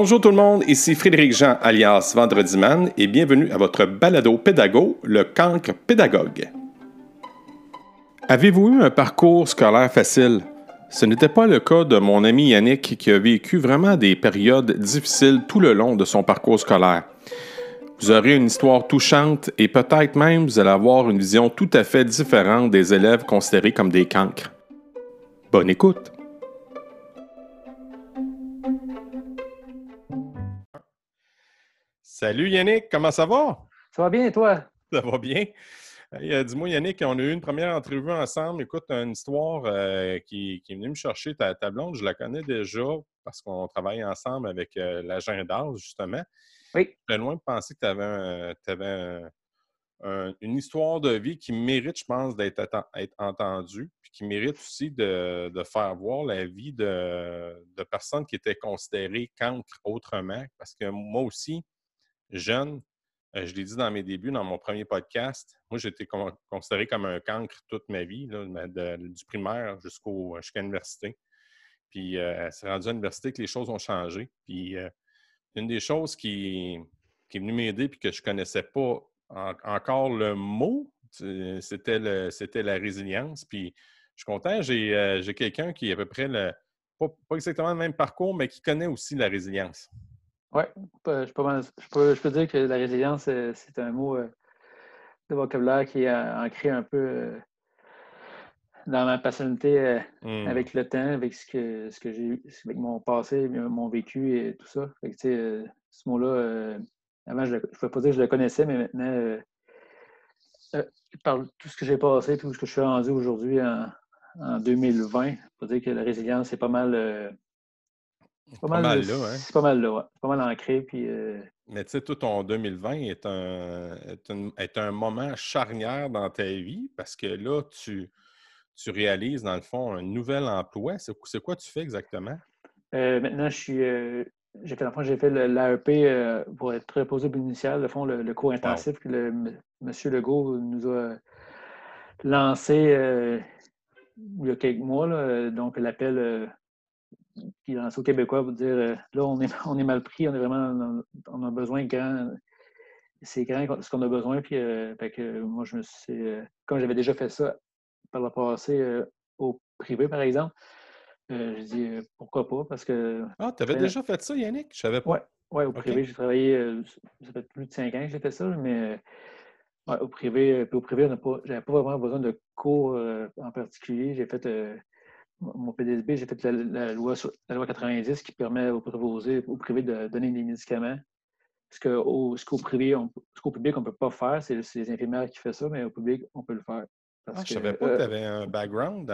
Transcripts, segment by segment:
Bonjour tout le monde, ici Frédéric Jean alias Vendredi Man et bienvenue à votre balado pédago, le cancre pédagogue. Avez-vous eu un parcours scolaire facile? Ce n'était pas le cas de mon ami Yannick qui a vécu vraiment des périodes difficiles tout le long de son parcours scolaire. Vous aurez une histoire touchante et peut-être même vous allez avoir une vision tout à fait différente des élèves considérés comme des cancres. Bonne écoute! Salut Yannick, comment ça va? Ça va bien et toi? Ça va bien. Euh, dis-moi, Yannick, on a eu une première entrevue ensemble. Écoute, une histoire euh, qui, est venue me chercher. Ta, ta, blonde, je la connais déjà parce qu'on travaille ensemble avec euh, l'agenda, justement. Oui. J'étais loin de penser que tu avais, une histoire de vie qui mérite, je pense, d'être entendue, puis qui mérite aussi de, faire voir la vie de, de personnes qui étaient considérées cancres autrement. Parce que moi aussi, jeune, euh, je l'ai dit dans mes débuts, dans mon premier podcast, moi, j'ai été considéré comme un cancre toute ma vie, du primaire jusqu'à l'université. Puis, euh, c'est rendu à l'université que les choses ont changé. Puis, euh, une des choses qui, est venue m'aider et que je ne connaissais pas encore le mot, c'était la résilience. Puis, je suis content, j'ai quelqu'un qui est à peu près le, pas exactement le même parcours, mais qui connaît aussi la résilience. Oui, je, peux, dire que la résilience, euh, c'est un mot euh, de vocabulaire qui est ancré un peu euh, dans ma personnalité mmh. avec le temps, avec ce que, ce que j'ai eu, avec mon passé, mon vécu et tout ça. ce mot-là, avant, je ne pouvais pas dire que je le connaissais, mais maintenant, par tout ce que j'ai passé, tout ce que je suis rendu aujourd'hui en, en 2020, je peux dire que la résilience, c'est pas mal c'est pas, mal, là, hein? C'est pas mal là, ouais. C'est pas mal ancré. Puis, euh, Mais tu sais, tout ton 2020 est un, est, un, moment charnière dans ta vie parce que là, tu, tu réalises, dans le fond, un nouvel emploi. C'est quoi tu fais exactement? Euh, maintenant, je suis. Euh, j'ai fait, j'ai fait l'AEP pour être préposé initial, le fond, le, cours intensif que le, M. Legault nous a lancé il y a quelques mois. donc, l'appel qui lance au Québécois pour dire euh, là, on est, on est mal pris, on est vraiment on a besoin grand. C'est grand ce qu'on a besoin. Puis euh, que moi, je me suis. Euh, comme j'avais déjà fait ça par le passé au privé, par exemple, je dis pourquoi pas? Parce que. Ah, tu avais déjà fait ça, Yannick? Je savais pas. Oui, ouais, au privé, j'ai travaillé. ça fait plus de cinq ans que j'ai fait ça, mais. au privé, puis au privé, je n'avais pas vraiment besoin de cours en particulier. J'ai fait mon PDSB, j'ai fait la, loi, la loi 90 qui permet aux préposés, au privé de donner des médicaments. Ce qu'au ce privé, public, on ne peut pas faire, c'est les infirmières qui font ça, mais au public, on peut le faire. ah, je ne savais pas que tu euh, avais un background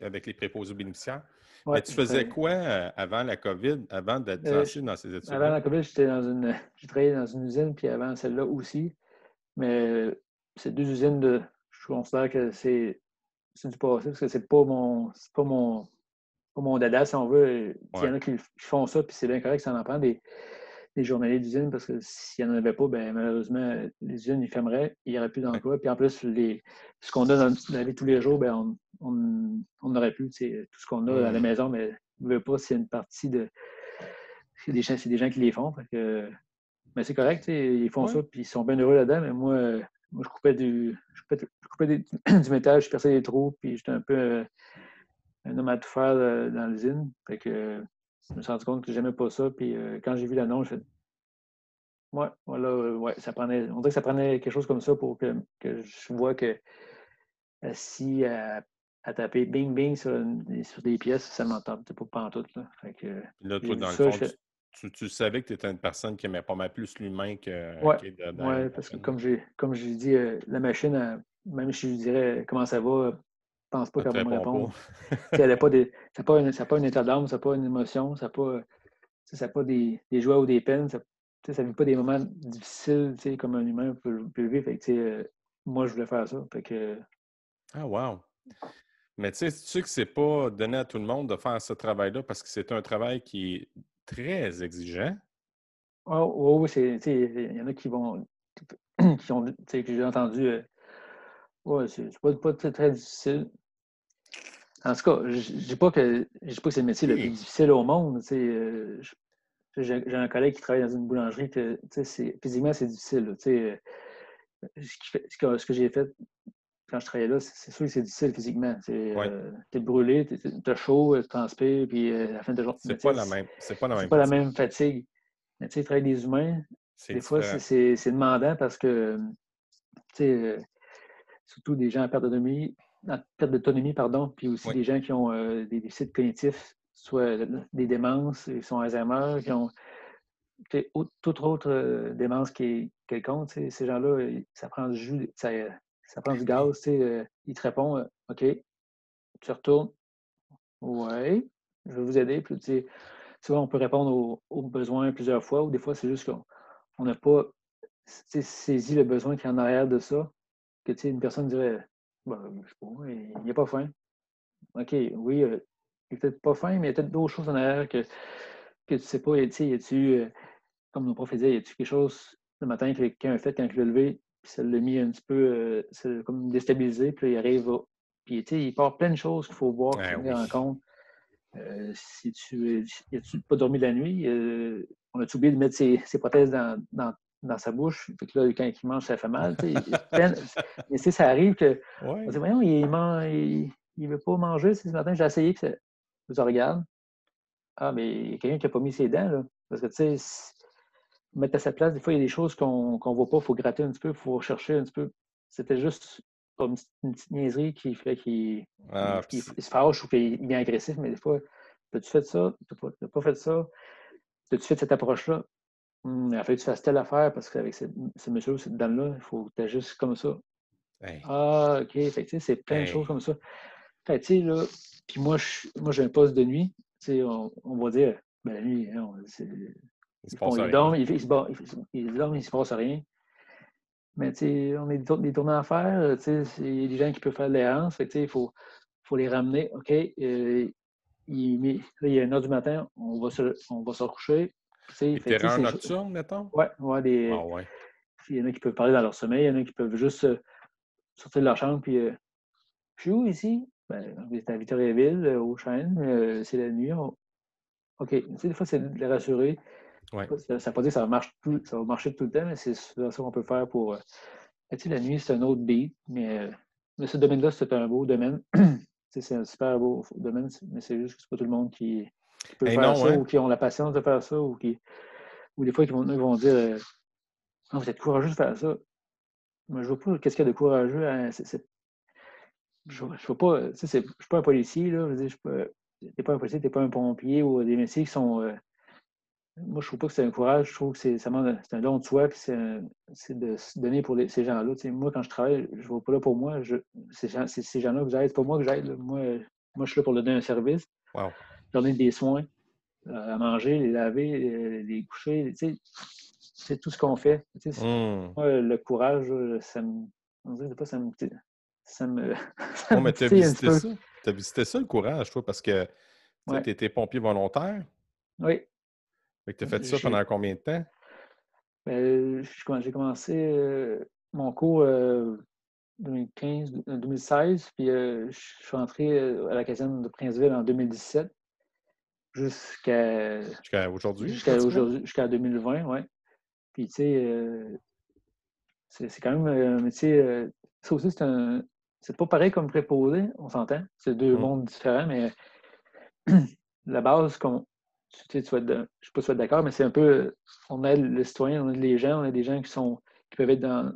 avec les préposés bénéficiaires. mais tu faisais quoi euh, avant la COVID, avant d'être euh, lancé dans ces études? Avant la COVID, j'étais dans une. J'ai travaillé dans une usine, puis avant celle-là aussi. Mais ces deux usines, de, je considère que c'est c'est du passé parce que c'est pas mon c'est pas mon pas mon dada si on veut. Il y en a qui font ça, puis c'est bien correct, ça en prend des, des journaliers d'usine parce que s'il n'y en avait pas, ben, malheureusement, les usines ils fermeraient, il n'y aurait plus d'emploi. Puis en plus, les, ce qu'on a dans la vie tous les jours, ben, on n'aurait plus tout ce qu'on a à la maison, mais ne veut pas, c'est une partie de. C'est des, gens, des gens qui les font. que, mais c'est correct, ils font ça, puis ils sont bien heureux là-dedans, mais moi, moi, je coupais du, je coupais, je coupais du métal, je perçais des trous, puis j'étais un peu euh, un homme à tout faire euh, dans l'usine. Fait que euh, je me suis rendu compte que j'aimais pas ça. Puis quand j'ai vu l'annonce, je fait Ouais, voilà, ouais, ça prenait. On dirait que ça prenait quelque chose comme ça pour que, que je vois que si à, taper bing bing sur, sur des pièces, ça m'entend pas pantoute. Là. Fait que, là, toi, dans le fond, tu, savais que tu étais une personne qui aimait pas mal plus l'humain que. Oui, ouais, parce que comme j'ai comme j'ai dit, euh, la machine, même si je dirais comment ça va, je pense pas qu'elle va me répondre. elle n'a pas, pas, pas un état d'âme, ça n'a pas une émotion, ça n'a pas, ça pas des, des, joies ou des peines, ça ne vit pas des moments difficiles comme un humain peut, vivre. Fait euh, moi, je voulais faire ça. Fait que... Ah, wow! Mais tu sais, tu sais que c'est pas donné à tout le monde de faire ce travail-là parce que c'est un travail qui très exigeant. Oh, oui, il y en a qui vont, qui ont, que j'ai entendu, euh, ouais, c'est pas, pas très, très, difficile. En tout cas, je ne dis pas que, pas que c'est le métier le plus difficile au monde. Euh, j'ai un collègue qui travaille dans une boulangerie que physiquement, c'est difficile. ce, que, j'ai fait quand je travaillais là, c'est sûr que c'est difficile physiquement. Tu es brûlé, tu es, chaud, tu transpires, puis à la fin de la journée. C'est pas, la même, pas la même pas la même fatigue. Mais tu sais, travailler des humains, des fois, c'est demandant parce que, tu sais, surtout des gens à perte d'autonomie, perte d'autonomie, pardon, puis aussi des gens qui ont des déficits cognitifs, soit des démences, ils sont Alzheimer, qui ont toute autre démence qui est quelconque, ces gens-là, ça prend du jus, ça, prend du gaz, ils te répondent OK, tu retournes. Ouais, je vais vous aider. Puis, souvent, on peut répondre aux, besoins plusieurs fois, ou des fois, c'est juste qu'on n'a pas saisi le besoin qui est en arrière de ça. Que une personne dirait ben, je sais pas, il n'y a pas faim. OK, oui, il n'est peut-être pas faim, mais il y a peut-être d'autres choses en arrière que, que tu ne sais pas. Y a-tu, euh, comme nos profs disaient, y a-tu quelque chose le matin que quelqu'un a fait quand il l'a levé, puis ça l'a mis un petit peu euh, comme déstabilisé, puis il arrive, puis il part plein de choses qu'il faut voir, qu'il faut tenir en compte. Euh, si tu as-tu pas dormi la nuit, on a oublié de mettre ses, prothèses dans, dans sa bouche? Fait que là, quand il mange, ça fait mal. mais ça arrive que. On dit, voyons, il ne il, veut pas manger. Ce matin, j'ai essayé que ça. regarde. Ah, mais il y a quelqu'un qui n'a pas mis ses dents. Là. Parce que, tu sais, mettre à sa place, des fois, il y a des choses qu'on ne voit pas. Il faut gratter un petit peu, il faut rechercher un petit peu. C'était juste comme une petite niaiserie qui fait qu'il ah, se fâche ou qu'il devient agressif, mais des fois, as-tu fait ça? Tu n'as pas, fait ça? As-tu fait cette approche-là? Hum, il a fallu que tu fasses telle affaire parce qu'avec ce, monsieur, cette dame-là, il faut que tu agisses comme ça. Ah, OK. c'est plein de choses comme ça. Fait tu sais, là, puis moi, moi, j'ai un poste de nuit. Tu sais, on, va dire, ben la nuit, hein, il se rien. Dorment, il, se dorment, il se passe rien. Mais tu sais, on a des, tournées à faire. Tu sais, il y a des gens qui peuvent faire de l'errance. Tu sais, il faut, faut les ramener. OK, euh, il, là, il est 1 heure du matin, on va se, on va se recoucher. Des terrains nocturnes, mettons? Oui, ouais, des... Ah, ouais. Il y en a qui peuvent parler dans leur sommeil, il y en a qui peuvent juste euh, sortir de leur chambre puis euh, Je suis où ici? Ben, vous êtes à Victoriaville, euh, au Chêne, c'est la nuit. OK. des fois, c'est de les rassurer. Ouais. Ça ne veut pas dire que ça va, ça va marcher tout le temps, mais c'est ça qu'on peut faire pour. la nuit, c'est un autre beat, mais, mais ce domaine-là, c'est un beau domaine. c'est un super beau domaine, mais c'est juste que c'est pas tout le monde qui, qui peuvent faire ça ou qui ont la patience de faire ça ou qui ou des fois ils vont, ils vont dire euh, vous êtes courageux de faire ça. Mais je ne vois pas qu'est-ce qu'il y a de courageux. Hein? je ne vois pas. Je ne suis pas un policier, là. Je veux pas, t'es pas un policier, tu n'es pas un pompier ou des métiers qui sont. Euh, moi, je ne trouve pas que c'est un courage. Je trouve que c'est, un don de soi, puis c'est, de se donner pour ces gens-là. moi, quand je travaille, je ne vois pas là pour moi. c'est, ces gens-là que j'aide. C'est pas moi que j'aide. Moi, moi, je suis là pour leur donner un service. Wow donner des soins euh, à manger, les laver, euh, les coucher. C'est tout ce qu'on fait. Hmm. Moi, le courage, ça me. On dirait pas, ça me. Ça me. Ça mais tu as visité ça. Tu as visité ça, le courage, toi, parce que tu étais pompier volontaire. Oui. Tu as fait ça pendant combien de temps? Ben, j'ai commencé euh, mon cours 2015, 2016, puis je suis rentré à la caserne de Princeville en 2017 jusqu'à. Jusqu'à aujourd'hui? Jusqu'à aujourd'hui, jusqu'à 2020, oui. Puis, tu sais, euh, c'est quand même un métier. Euh, ça aussi, c'est un. C'est pas pareil comme préposé, on s'entend. C'est deux mmh. mondes différents, mais la base, comme. Tu, sais, tu vas être je ne sais pas si tu vas être d'accord, mais c'est un peu. On aide le citoyen, on aide les gens, on a des gens qui sont qui peuvent être dans,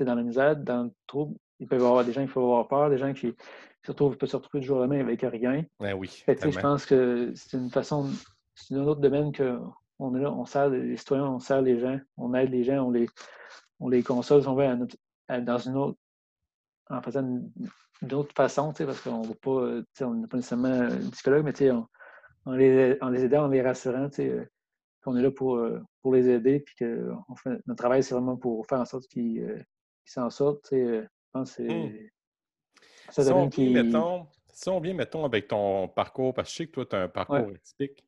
dans la misère, dans le trouble. Il peut y avoir des gens qui peuvent avoir peur, des gens qui, se retrouve, peut se retrouver du jour au lendemain avec rien. Ben oui. je pense que c'est une façon, c'est un autre domaine qu'on est là, on sert les citoyens, on sert les gens, on aide les gens, on les, on les console, si on veut, dans une autre, en faisant une, autre façon, parce qu'on ne pas, on n'est pas nécessairement un psychologue, mais on, en, les, en les aidant, en les rassurant, qu'on est là pour, pour les aider, puis que fait, notre travail, c'est vraiment pour faire en sorte qu'ils euh, s'en sortent. Je pense que c'est. Si on, vient, mettons, si on vient, mettons, avec ton parcours, parce que je sais que toi, tu as un parcours atypique,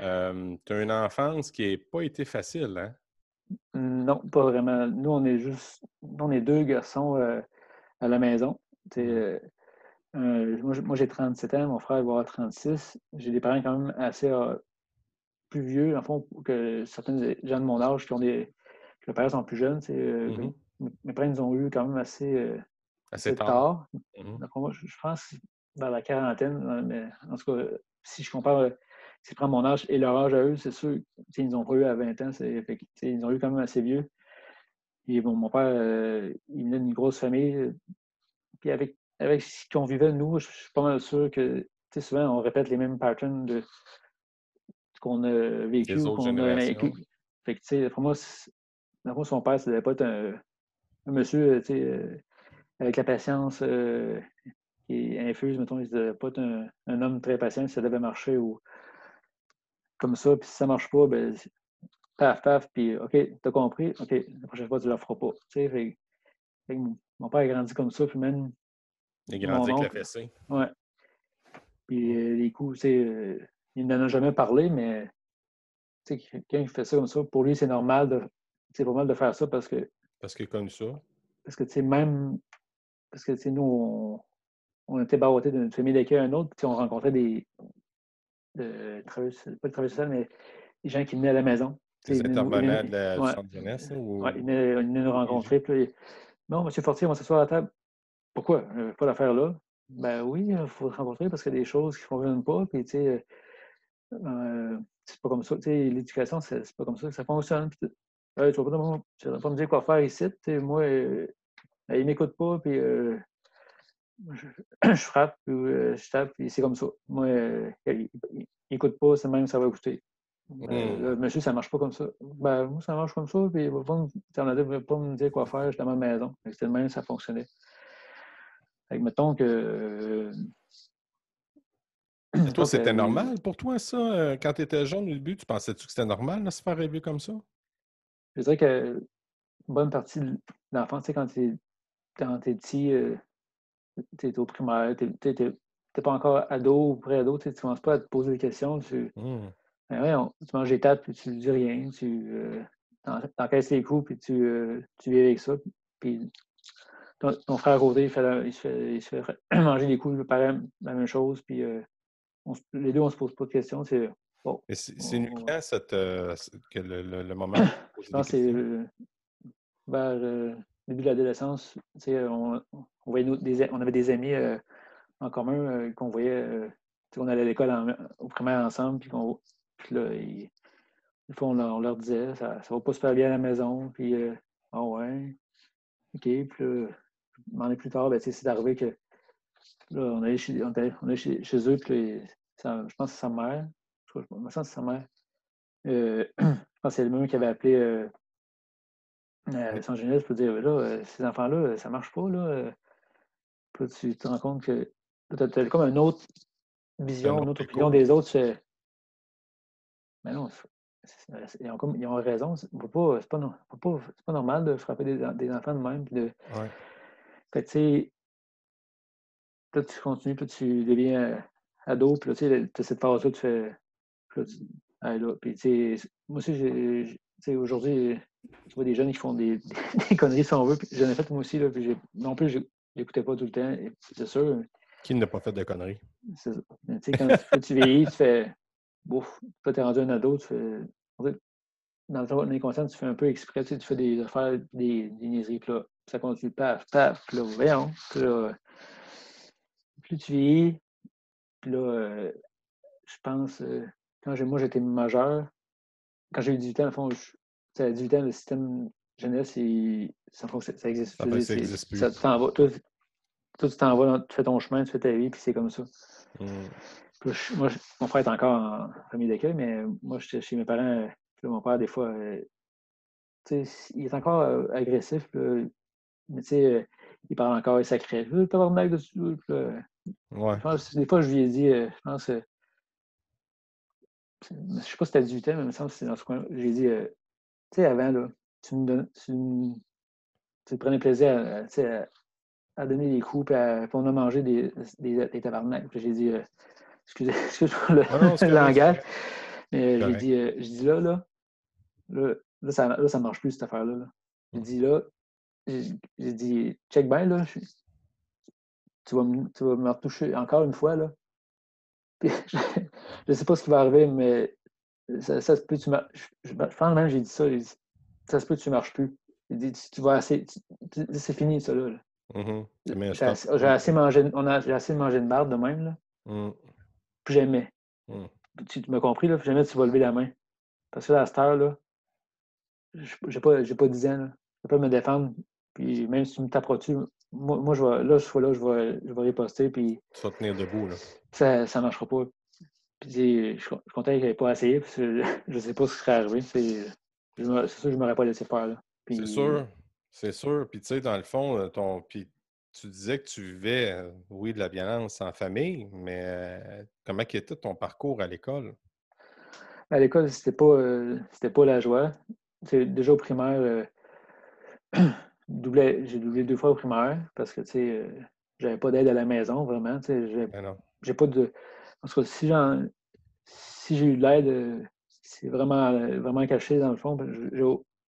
euh, tu as une enfance qui n'a pas été facile, hein? Non, pas vraiment. Nous, on est juste, on est deux garçons euh, à la maison. Mmh. Euh, moi, j'ai 37 ans, mon frère va avoir 36. J'ai des parents quand même assez plus vieux, en fond, que certains gens de mon âge qui ont des. que les parents sont plus jeunes. Mm Mes parents ils ont eu quand même assez, assez tard. Mm moi, je, pense vers la quarantaine, mais en tout cas, si je compare si je prends mon âge et leur âge à eux, c'est sûr, ils n'ont pas eu à 20 ans, ils ont eu quand même assez vieux. Et bon, mon père, euh, il venait d'une grosse famille. Puis avec, avec ce qu'on vivait, nous, je suis pas mal sûr que souvent on répète les mêmes patterns de qu'on a vécu ou qu'on a vécu. Fait que, pour moi, moi, son père, ça devait pas être un, monsieur euh, avec la patience euh, qui est infuse, mettons, il devait pas être un, un, homme très patient, ça devait marcher ou comme ça, puis si ça marche pas, ben, paf, paf, puis OK, t'as compris, OK, la prochaine fois, tu ne le feras pas. Tu sais, mon, père a grandi comme ça, puis même. Il a grandi avec la fessée. Ouais. Puis euh, les coups, sais, euh, il n'en a jamais parlé, mais quelqu'un qui fait ça comme ça, pour lui, c'est normal de. C'est pas mal de faire ça parce que. Parce qu'il a connu ça. Parce que, tu sais, même. Parce que, tu sais, nous, on, on était barottés d'une famille d'accueil à un autre, puis on rencontrait des. De, pas de travailleurs mais des gens qui venaient à la maison. Des intervenants de la, ouais. jeunesse? Oui, ils venaient nous rencontrer. Puis, non, M. Fortier, on va s'asseoir à la table. Pourquoi? Euh, pas l'affaire là. Ben oui, il faut se rencontrer parce qu'il y a des choses qui ne fonctionnent pas. Puis, tu sais, euh, c'est pas comme ça. Tu sais, l'éducation, c'est pas comme ça que ça fonctionne. Puis, euh, tu vas pas, pas me dire quoi faire ici. moi, euh, il ne m'écoute pas. Puis, euh, je, je, frappe, puis je tape, puis c'est comme ça. Moi, il n'écoute pas, c'est même ça va écouter. Euh, monsieur, ça ne marche pas comme ça. Ben, moi, ça marche comme ça, puis il ne va pas me dire quoi faire, j'étais à ma maison. C'était le même, ça fonctionnait. Fait mettons que. toi, c'était normal pour toi, ça? Euh, quand tu étais jeune au début, tu pensais-tu que c'était normal de se faire rêver comme ça? Je dirais que bonne partie de l'enfant, tu sais, quand tu es, petit, euh, tu es au primaire, tu n'es pas encore ado ou pré-ado, tu ne commences pas à te poser des questions. Tu, mmh. Ben ouais, tu manges des tables, puis tu ne dis rien, tu euh, encaisses les coups, puis tu, euh, tu vis avec ça. Puis ton, frère Rodé, il, fait, il, se fait, il, se fait, manger des coups, pareil, la même chose, puis euh, les deux, on ne se pose pas de questions. C'est bon. C'est quand cette, euh, que le, le, moment? Je pense que c'est vers le début de l'adolescence. On, on, des, on avait des amis en commun qu'on voyait. on allait à l'école au primaire ensemble, puis qu'on là, ils, on, leur disait, ça, ça va pas super bien à la maison. Puis, euh, ah ouais, OK. Puis là, un plus tard, ben, c'est arrivé que là, on allait chez, on allait, chez, chez, eux, puis je pense que c'est sa mère. Je, me sens sa mère. Euh, je pense que c'est le même qui avait appelé euh, euh, San Genèse pour dire là, euh, ces enfants-là, ça marche pas. Là. Puis tu te rends compte que tu as, comme une autre vision, une autre opinion des autres. Mais non, ils ont, ils ont raison. C'est pas, pas, pas, pas, normal de frapper des, des enfants de même. De... Ouais. Fait tu sais, là, tu continues, puis tu deviens euh, ado, puis là, tu sais, cette phase-là, tu fais. Puis là, tu, là, puis, tu sais, moi aussi, aujourd'hui, tu vois des jeunes qui font des, des conneries, si on veut. J'en ai fait moi aussi, là, puis non plus, j'écoutais pas tout le temps, c'est sûr. Qui n'a pas fait de conneries? C'est ça. Tu sais, quand tu vieillis, tu fais bouf, toi, tu es rendu un ado, tu fais. Dans ton inconscient, tu fais un peu exprès, tu, sais, tu fais des affaires, des, des niaiseries, puis là, ça continue, paf, paf, puis là, voyons, puis là, plus tu vieillis, puis là, euh, je pense, euh, quand moi j'étais majeur, quand j'ai eu 18 ans, au fond, je, à 18 ans, le système jeunesse, il, ça, ça existe. Ça, ça existe plus. Ça t'en toi, toi, tu t'en vas, tu fais ton chemin, tu fais ta vie, puis c'est comme ça. Mmh moi, mon frère est encore en famille d'accueil, mais moi, j'étais chez mes parents. mon père, des fois, euh, il est encore euh, agressif. Mais tu sais, euh, il parle encore, il sacré. des fois, je lui ai dit, je pense, je ne sais pas si c'était 18 ans, mais il me semble que c'est dans ce coin. J'ai dit, tu sais, avant, là, tu me donnes, tu, prenais plaisir à, à, donner des coups, puis, on a mangé des, des, des. J'ai dit, Excusez, moi le, langage. Mais j'ai dit, euh, dit là, là, là, ça, là, ça marche plus cette affaire-là. J'ai dit là, j'ai dit, check bien, là, tu, vas me, tu vas me retoucher encore une fois, là. je ne sais pas ce qui va arriver, mais ça, se peut, tu marches. Je, pense même, j'ai dit ça. ça se peut, tu marches plus. Il dit, tu vas assez. C'est fini, ça, là. Mm-hmm. J'ai assez, mangé, on a, assez mangé de barbe de même, là. Mm. Plus jamais. Mm. Tu, m'as compris, là? Plus jamais tu vas lever la main. Parce que là, à cette heure, là, j'ai pas, pas 10 ans, là. Je peux pas me défendre. Puis même si tu me taperas dessus, moi, moi je vais, là, je là, je vais, je vais riposter. Puis tu vas tenir debout, là. Ça ne marchera pas. Puis je, suis content qu'il n'ait pas essayé, parce que je ne sais pas ce qui serait arrivé. C'est sûr que je ne m'aurais pas laissé faire, là. C'est sûr. C'est sûr. Puis, tu sais, dans le fond, euh, ton, puis tu disais que tu vivais, euh, oui, de la violence en famille, mais euh, comment était ton parcours à l'école? À l'école, c'était pas, c'était pas la joie. C'est déjà au primaire, j'ai doublé deux fois au primaire parce que, tu sais, j'avais pas d'aide à la maison, vraiment. Tu sais, ben j'ai pas de. En tout cas, si, si j'ai eu de l'aide, c'est vraiment, vraiment caché dans le fond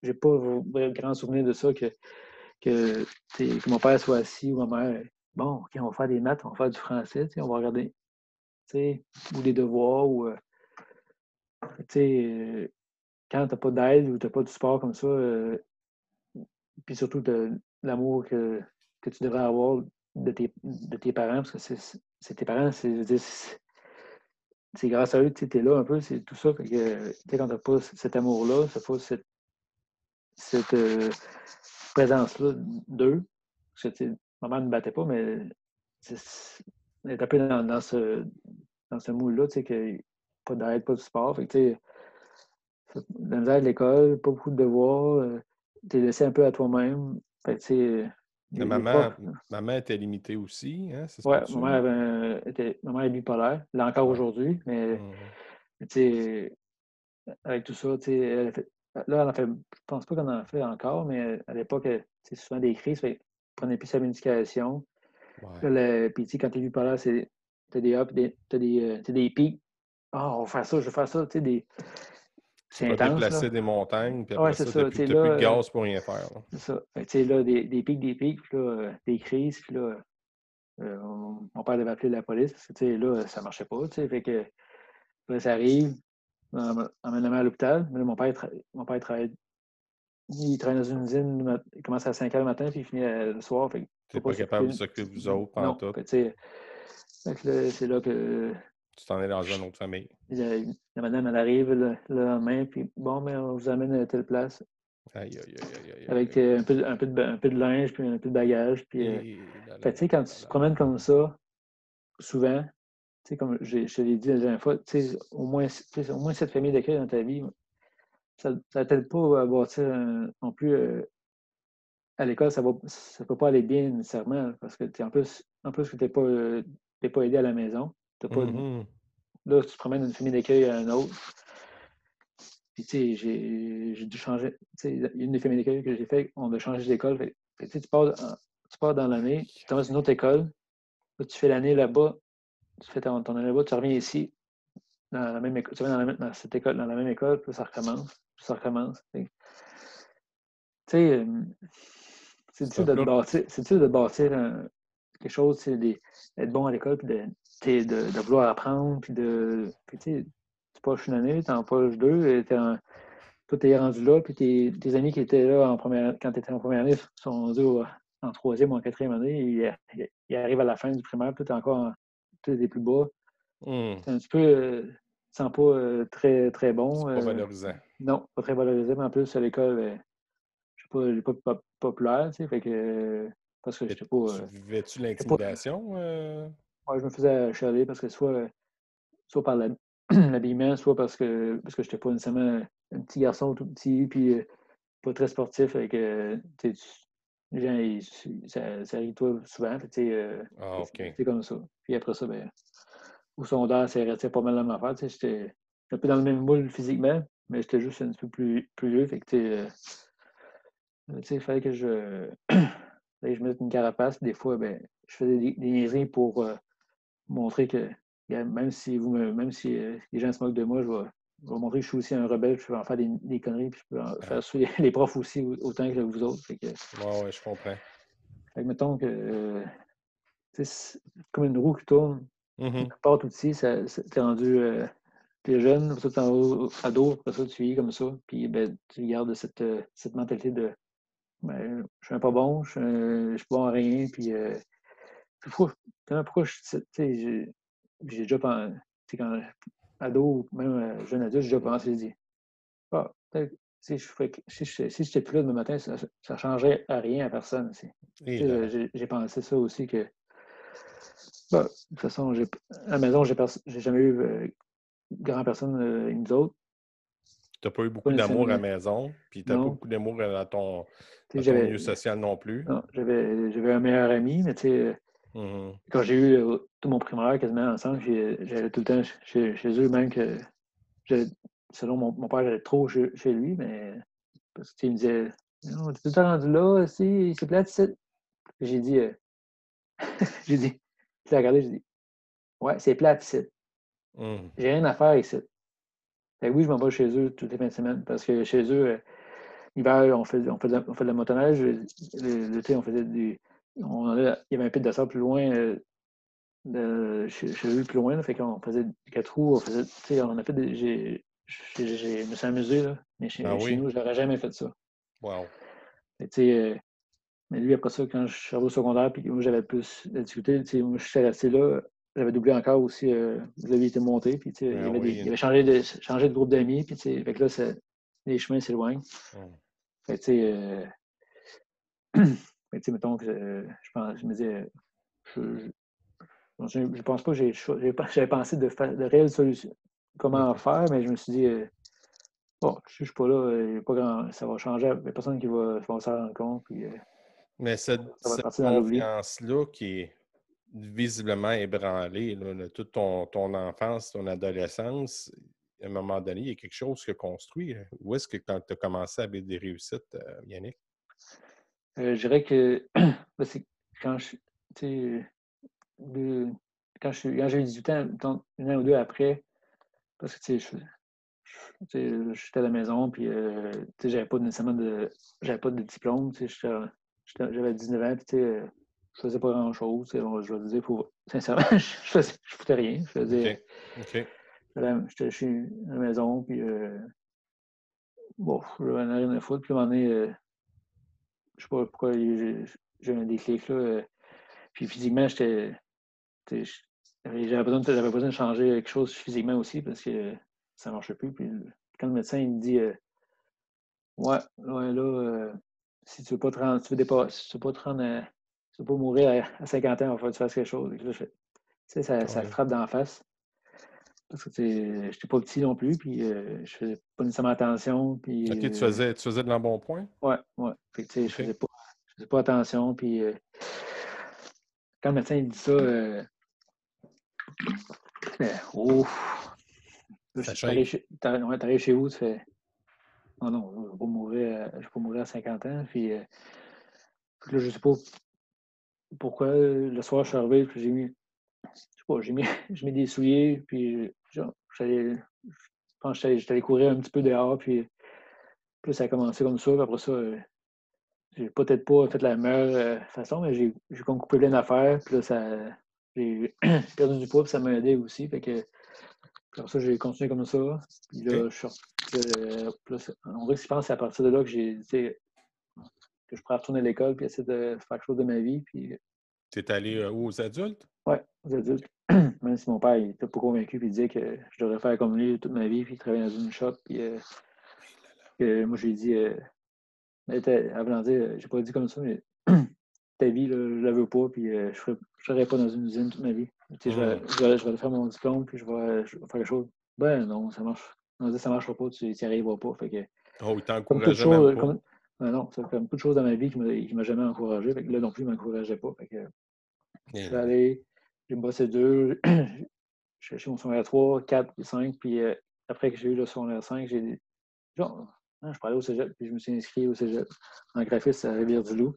j'ai pas de grand souvenir de ça que, que, mon père soit assis ou ma mère. Bon, OK, on va faire des maths, on va faire du français, on va regarder. Ou des devoirs ou. Euh, euh, quand tu n'as pas d'aide ou tu n'as pas de support comme ça, euh, puis surtout de, l'amour que, que, tu devrais avoir de tes, de tes parents, parce que c'est tes parents, c'est grâce à eux que tu es là un peu, c'est tout ça. que, quand tu n'as pas cet amour-là, tu pas cette, cette euh, présence-là d'eux. Maman ne me battait pas, mais elle est un peu dans, ce, dans ce moule-là, tu sais, que pas d'aide, pas de sport. Fait que, la misère de l'école, pas beaucoup de devoirs, euh, tu es laissé un peu à toi-même. Fait que, maman, maman était limitée aussi, hein? Oui, maman, était, maman est bipolaire, là encore aujourd'hui, mais mmh avec tout ça, elle a fait, Là, on fait, je pense pas qu'on en a fait encore, mais à l'époque, c'est souvent des crises. Fait, prenait plus sa médication. puis, quand tu es là, c'est as des ups, des, as des, euh, des pics. Ah, on va faire ça, je vais faire ça. Tu sais, des. C'est intense. déplacer des montagnes, puis après ouais, ça, ça. plus, plus de gaz pour rien faire. C'est ça. Tu sais, là, des, des, pics, des pics, puis là, euh, des crises, puis là, euh, mon père devait appeler la police, parce que, tu sais, là, ça marchait pas, tu sais, fait que, là, ça arrive, emmène la mère à l'hôpital. Mon père, mon père travaille. Il travaille dans une usine, il commence à 5 h le matin, puis il finit le soir. Tu n'es pas, capable de s'occuper de vous autres pendant tout. C'est là que. Tu t'en es dans une autre famille. La, madame, elle arrive le, lendemain, puis bon, mais on vous amène à telle place. Aïe, aïe, aïe, aïe, Avec un, peu, un, peu de, un, peu, de, linge, puis un peu de bagage. Puis, euh, tu sais, quand tu te promènes comme ça, souvent, sais, comme je, je l'ai dit la dernière fois, au moins, au moins cette famille d'accueil dans ta vie, ça ne t'aide pas à bâtir non plus euh, à l'école, ça ne ça peut pas aller bien nécessairement parce que es en plus, en plus que tu n'es pas, euh, pas aidé à la maison. Pas, mm-hmm. Là, tu te promènes d'une famille d'accueil à une autre. Puis, tu sais, j'ai dû changer. Tu sais, une des familles d'accueil que j'ai fait, on a changé d'école. Tu pars, tu pars dans l'année, tu dans une autre école, là, tu fais l'année là-bas, tu fais ton, ton année là tu reviens ici, dans la même école, tu vas dans, dans, cette école, dans la même école, puis ça recommence, puis ça recommence. Tu sais, euh, c'est difficile de, bâtir, c'est de bâtir quelque chose, c'est d'être bon à l'école, puis de, de, de, vouloir apprendre, puis de. Puis tu poches une année, tu en poches deux, et en, toi, t'es rendu là, puis tes, tes, amis qui étaient là en première, quand tu étais en première année sont rendus en troisième ou en quatrième année, ils, ils, arrivent à la fin du primaire, puis tu es encore en, des plus bas. Hmm. C'est un petit peu, euh, sens pas euh, très, très bon. pas euh, valorisant. Non, pas très valorisant, mais en plus, à l'école, ben, je ne suis pas, pas, populaire, tu sais, fait que, parce que je sais pas... Vivais-tu l'intimidation? Je me faisais chialer parce que soit, soit par l'habillement, soit parce que, parce que je n'étais pas nécessairement un petit garçon tout petit, puis pas très sportif, fait que, les gens, ils, ça, ça arrive toi souvent. Euh, ah, C'est comme ça. Puis après ça, ben, au sondage, c'est resté pas mal la même affaire. J'étais un peu dans le même moule physiquement, mais j'étais juste un petit peu plus, plus vieux. Fait que, euh, il fallait que je, je mette une carapace. Des fois, ben, je faisais des, des pour euh, montrer que même si vous même si les gens se moquent de moi, je vais, je vais montrer que je suis aussi un rebelle, je peux en faire des, des conneries, puis je peux en faire suivre les profs aussi autant que vous autres. Que, ouais, ouais, je comprends. Fait que mettons que euh, c'est comme une roue qui tourne, mm -hmm. part tout ici, ça, t'es rendu, euh, tu es jeune, après ça, tu es ado, après ça, tu vis comme ça, puis ben, tu gardes cette, euh, cette mentalité de ben, je suis pas bon, je suis, suis pas bon à rien, puis euh, pourquoi, pourquoi j'ai déjà pensé, quand ado ou même euh, jeune adulte, j'ai déjà pensé, dit, ah, si je si j'étais plus là demain matin, ça ne changerait à rien à personne. J'ai pensé ça aussi que bah, de toute façon, à la maison, j'ai jamais eu euh, grand personne, euh, nous autres. Tu n'as pas eu beaucoup d'amour à la maison, puis tu n'as pas beaucoup d'amour dans ton, milieu social non plus. Non, j'avais un meilleur ami, mais tu sais, mmh quand j'ai eu euh, tout mon primaire quasiment ensemble, j'allais tout le temps chez, eux, même que selon mon, mon père, j'allais trop chez, lui, mais parce qu'il me disait Non, tu es tout le temps rendu là, c'est plate, J'ai dit, j'ai dit, tu l'as regardé, j'ai dit Ouais, c'est plate ici. Mmh. J'ai rien à faire ici. oui, je m'en vais chez eux toutes les fins de semaine parce que chez eux, euh, l'hiver, on fait, on, fait de la, on fait de la motoneige. L'été, on faisait du. On il y avait un pit de sable plus loin, euh, de, chez, eux plus loin. fait qu'on faisait quatre roues. On, faisait, on a fait des. J'ai, je me suis amusé, là, mais chez, ah chez nous, je n'aurais jamais fait ça. Wow. Euh, mais lui, après ça, quand je suis arrivé au secondaire, puis moi, j'avais plus de difficultés, moi, je suis resté là. J'avais doublé encore aussi. Euh, vous avez été monté, puis il, ah avait il, avait changé de, changé de groupe d'amis, puis fait que là, les chemins s'éloignent. Fait tu sais, euh, mettons que je, pense, je me disais, je, je, pense pas que j'avais pensé de, faire de réelles solutions, comment faire, mais je me suis dit, euh, bon, je ne suis pas là, pas grand, ça va changer, il n'y a personne qui va, va s'en rendre compte. Puis, mais cette, confiance-là qui est visiblement ébranlée, toute ton, enfance, ton adolescence, à un moment donné, il y a quelque chose qui a construit. Hein. Où est-ce que quand tu as commencé à avoir des réussites, euh, Yannick? Euh, je dirais que ben, c'est quand je quand j'ai eu 18 ans, un an ou deux après, parce que tu sais, j'étais à la maison, puis euh, j'avais pas nécessairement de. J'avais pas de diplôme. J'avais 19 ans, puis tu sais, euh, je faisais pas grand-chose. Je vais dire, pour... sincèrement, je, faisais, je foutais rien. Je faisais. OK. J'étais chez la maison, puis euh, bon, j'avais rien à foutre. Puis à un moment donné, euh, je sais pas pourquoi j'ai un déclic là. Euh, puis physiquement, j'étais. J'avais besoin, besoin, de changer quelque chose physiquement aussi parce que ça ne marchait plus. Puis quand le médecin il me dit Ouais, ouais, là, si tu veux pas te rendre, tu veux, pas, tu veux pas te rendre à, tu veux pas mourir à, 50 ans, il va falloir que tu fasses quelque chose. tu sais, ça, ça frappe d'en face. Parce que je n'étais pas petit non plus, puis euh, je faisais pas nécessairement attention. Puis, ok, tu euh, faisais, tu faisais de l'embonpoint? Oui, oui. Fait que, je faisais pas, faisais pas attention. Puis euh, quand le médecin il dit ça, euh, oh! Tu arrives chez vous, tu fais Oh non, je ne vais pas mourir, je vais pas mourir à 50 ans. Puis, là, je ne sais pas pourquoi. Le soir, je suis arrivé, puis j'ai mis je sais pas, j'ai mis, mis, des souliers, puis j'allais, je pense que j'étais allé courir un petit peu dehors, puis, puis ça a commencé comme ça. Puis après ça, euh, j'ai peut-être pas fait la meilleure euh, façon, mais j'ai, comme coupé plein d'affaires. Puis là, ça, j'ai perdu du poids, puis ça m'a aidé aussi. Fait que, puis après ça, j'ai continué comme ça. Puis là, je suis euh, on dirait que je pense que c'est à partir de là que j'ai que je pourrais retourner à l'école puis essayer de faire quelque chose de ma vie. Puis... Tu es allé aux adultes? Oui, aux adultes. Même si mon père n'était pas convaincu, puis il disait que je devrais faire comme lui toute ma vie, puis travailler dans une shop. Puis, euh, moi, j'ai dit, euh, avant de dire, j'ai pas dit comme ça, mais ta vie, là, je la veux pas, puis euh, je ne serai pas dans une usine toute ma vie. Tu sais, je, vais, je, vais, faire mon diplôme, puis je vais, faire quelque chose. Ben non, ça marche. Non, ça marchera pas, tu n'y arriveras pas. Fait que, oh, il t'encourageait même pas. Comme, ben non, c'est comme beaucoup de choses dans ma vie qui ne m'a jamais encouragé. Fait que là non plus, il ne m'encourageait pas. Fait que, je suis allé j'ai bossé deux. j'ai chez mon secondaire 3, 4 puis 5. Puis euh, après que j'ai eu le secondaire 5, j'ai dit genre, hein, je parlais au cégep, puis je me suis inscrit au cégep en graphiste à Rivière-du-Loup.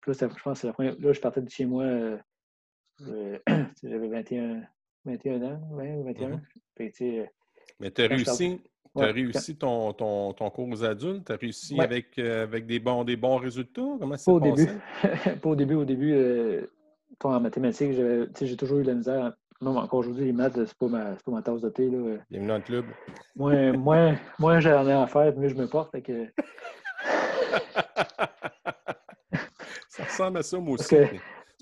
Puis là, je pense que c'est la première. Là, je partais de chez moi, euh, euh, j'avais 21, 21 ans, 20 ou 21. Mm-hmm. Mais tu as réussi. Tu as réussi ton, ton, ton, cours aux adultes? Tu as réussi avec, avec des, bons, des bons résultats? Comment ça s'est passé? Début. pas au début. Au début, en mathématiques, j'ai toujours eu de la misère. même encore aujourd'hui, les maths, c'est pas, ma, pas ma tasse de thé. Là. Bienvenue dans le club. Moins, moins, moins j'en ai à faire, mieux je me porte. que... ça ressemble à ça, moi aussi.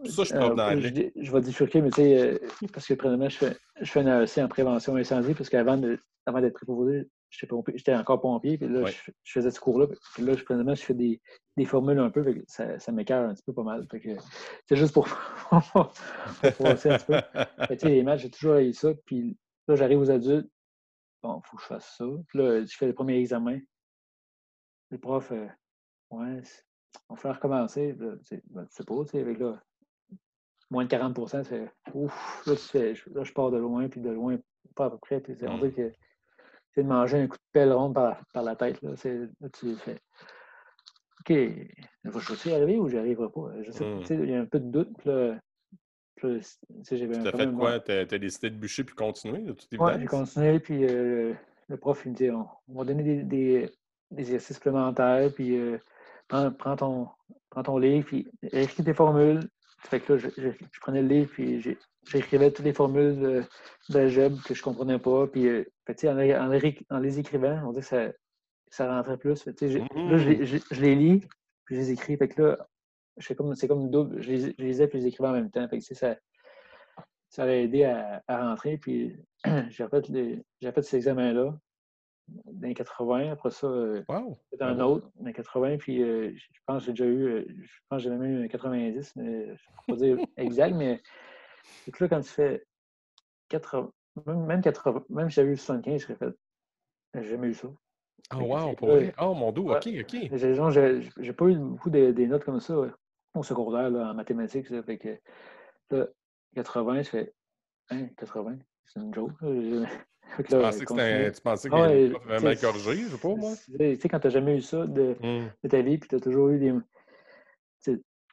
Ça je parle euh, je, je, vais bifurquer, mais tu sais, euh, parce que premièrement, je fais, je fais un AEC en prévention incendie, parce qu'avant avant d'être préposé, j'étais encore pompier, puis là, je, faisais ce cours-là. Puis là, je, je fais des, des, formules un peu, ça, ça m'écœure un petit peu pas mal. C'est juste pour, pour passer un petit peu. Fait que, les maths, j'ai toujours eu ça. Puis là, j'arrive aux adultes. Bon, il faut que je fasse ça. Puis là, je fais le premier examen. Le prof, euh, ouais, on fait recommencer. Là, ben, tu sais pas, tu sais, avec là, moins de 40% c'est ouf, là, tu fais, là, je pars de loin, puis de loin, pas à peu près. Puis on mm. dit que c'est de manger un coup de pelle ronde par, par la tête. Là, là tu fais OK, je vais arriver ou j'y arriverai pas? Je sais, hmm. Il y a un peu de doute. Là, tu as fait quoi? Tu as, décidé de bûcher puis continuer? Oui, j'ai continué. Puis euh, le prof il me dit on, va donner des, des, des, exercices supplémentaires. Puis euh, prends, prends, ton, prends ton livre. Puis écris tes formules. Fait que là, je, je, prenais le livre. Puis j'écrivais toutes les formules d'algèbre que je ne comprenais pas. Puis euh, en, en, les écrivant, on dit que ça, ça rentrait plus. Là, je, je, je, les lis, puis je les écris. Fait que là, c'est comme, comme double. Je les, je lisais puis je les écrivais en même temps. Fait que, ça, ça a aidé à, à rentrer. Puis j'ai fait, fait cet examen-là dans les 80. Après ça, euh, wow. un autre dans les 80. Puis euh, je pense que j'ai déjà eu, euh, je pense que j'ai même eu un 90, mais je ne peux pas dire exact, mais c'est que là, quand tu fais 80, même, 80, même si j'avais eu 75, je serais fait, j'ai jamais eu ça. Ah, oh, wow, pour vrai? Oh, mon dos, OK, OK. J'ai pas eu beaucoup de, des notes comme ça au secondaire là, en mathématiques. Ça, fait que là, 80, je fais hein, 80, c'est une joke. Tu, pensais que tu pensais que ah, vraiment mal corrigé, je sais pas, moi? Tu sais, quand tu n'as jamais eu ça de, de ta vie, puis tu as toujours eu des,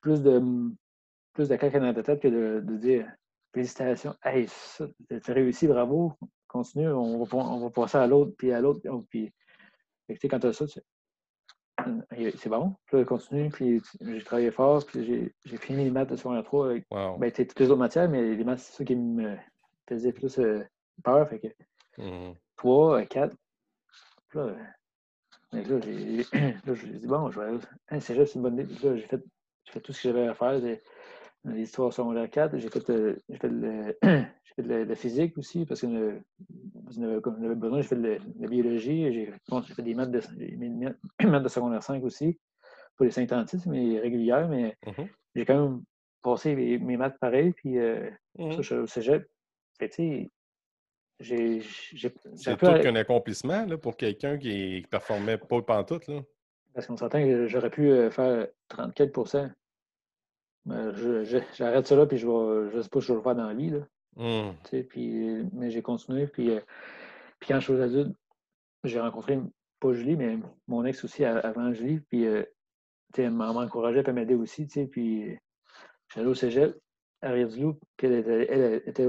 plus de plus de caca dans ta tête que de, de dire félicitations, hey, tu as réussi, bravo, continue, on va, on va passer à l'autre, puis à l'autre, puis quand tu as ça, c'est bon. Puis là, continue, puis j'ai travaillé fort, puis j'ai fini les maths de secondaire 3 avec ben, toutes les autres matières, mais les maths, c'est ça qui me faisait plus euh, peur. Fait que 3, 4. Puis là, mais là, j'ai dit, bon, je vais. Hein, c'est juste une bonne idée. Là, j'ai fait, fait, tout ce que j'avais à faire l'histoire secondaire 4. J'ai fait, euh, fait, le, fait de la, physique aussi parce que euh, avait besoin. J'ai fait de la, biologie. J'ai fait des maths de, maths de secondaire 5 aussi. Pas les synthétismes, mais régulières. Mais mm-hmm. j'ai quand même passé mes, maths pareil. Puis euh, mm-hmm. ça, je suis au cégep. J'ai. C'est tout qu'un accomplissement là, pour quelqu'un qui performait pas le pantoute. Là. Parce qu'on s'entend que j'aurais pu faire 34% J'arrête ça là, puis je ne je sais pas que je vais le faire dans la vie. Là. Mmh. Puis, mais j'ai continué. Puis, euh, puis quand je suis aux adultes, j'ai rencontré, pas Julie, mais mon ex aussi avant Julie. Puis euh, elle m'a encouragé, à m'aider aussi. Puis j'allais au cégep à Rive-du-Loup, puis elle était,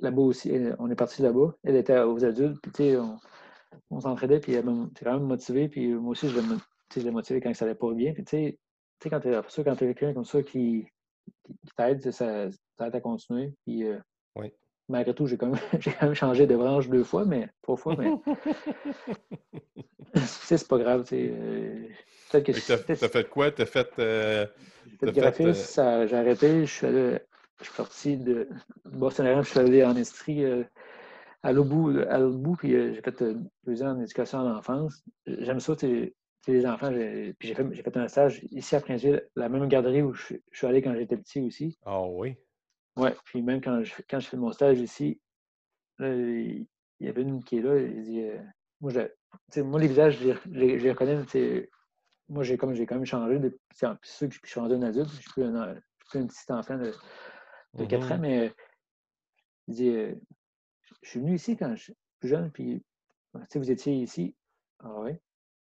là-bas aussi. on est parti là-bas. Elle était aux adultes, puis on, on s'entraidait, puis elle était quand même motivée. Puis moi aussi, je l'ai motivé quand ça allait pas bien. Puis tu sais, quand tu es, quand tu quelqu'un comme ça qui, qui, t'aide, ça, t'aide à continuer. Puis, euh, oui. Malgré tout, j'ai quand, même, quand même changé de branche deux fois, mais trois fois, mais. c'est pas grave. Euh, peut-être que tu as, fait quoi? Tu as fait. Euh, fait graphiste, euh, j'ai arrêté. Je suis, allé, je suis parti de Boston je suis allé en Estrie à l'Aubout, à puis j'ai fait deux ans en éducation à l'enfance. J'aime ça, les enfants. Puis j'ai fait, fait, un stage ici à Princeville, la même garderie où je, suis allé quand j'étais petit aussi. Ah oui? Oui, puis même quand je, quand je fais mon stage ici, il y avait une qui est là, il dit euh, moi, je, moi, les visages, je les, je les reconnais. Moi, j'ai comme, quand même changé. Depuis, c'est sûr que je suis rendu un adulte, je suis plus un, plus un petit enfant de, de 4 mm-hmm. ans, mais il dit euh, Je suis venu ici quand je suis plus jeune, puis vous étiez ici. Ah oui.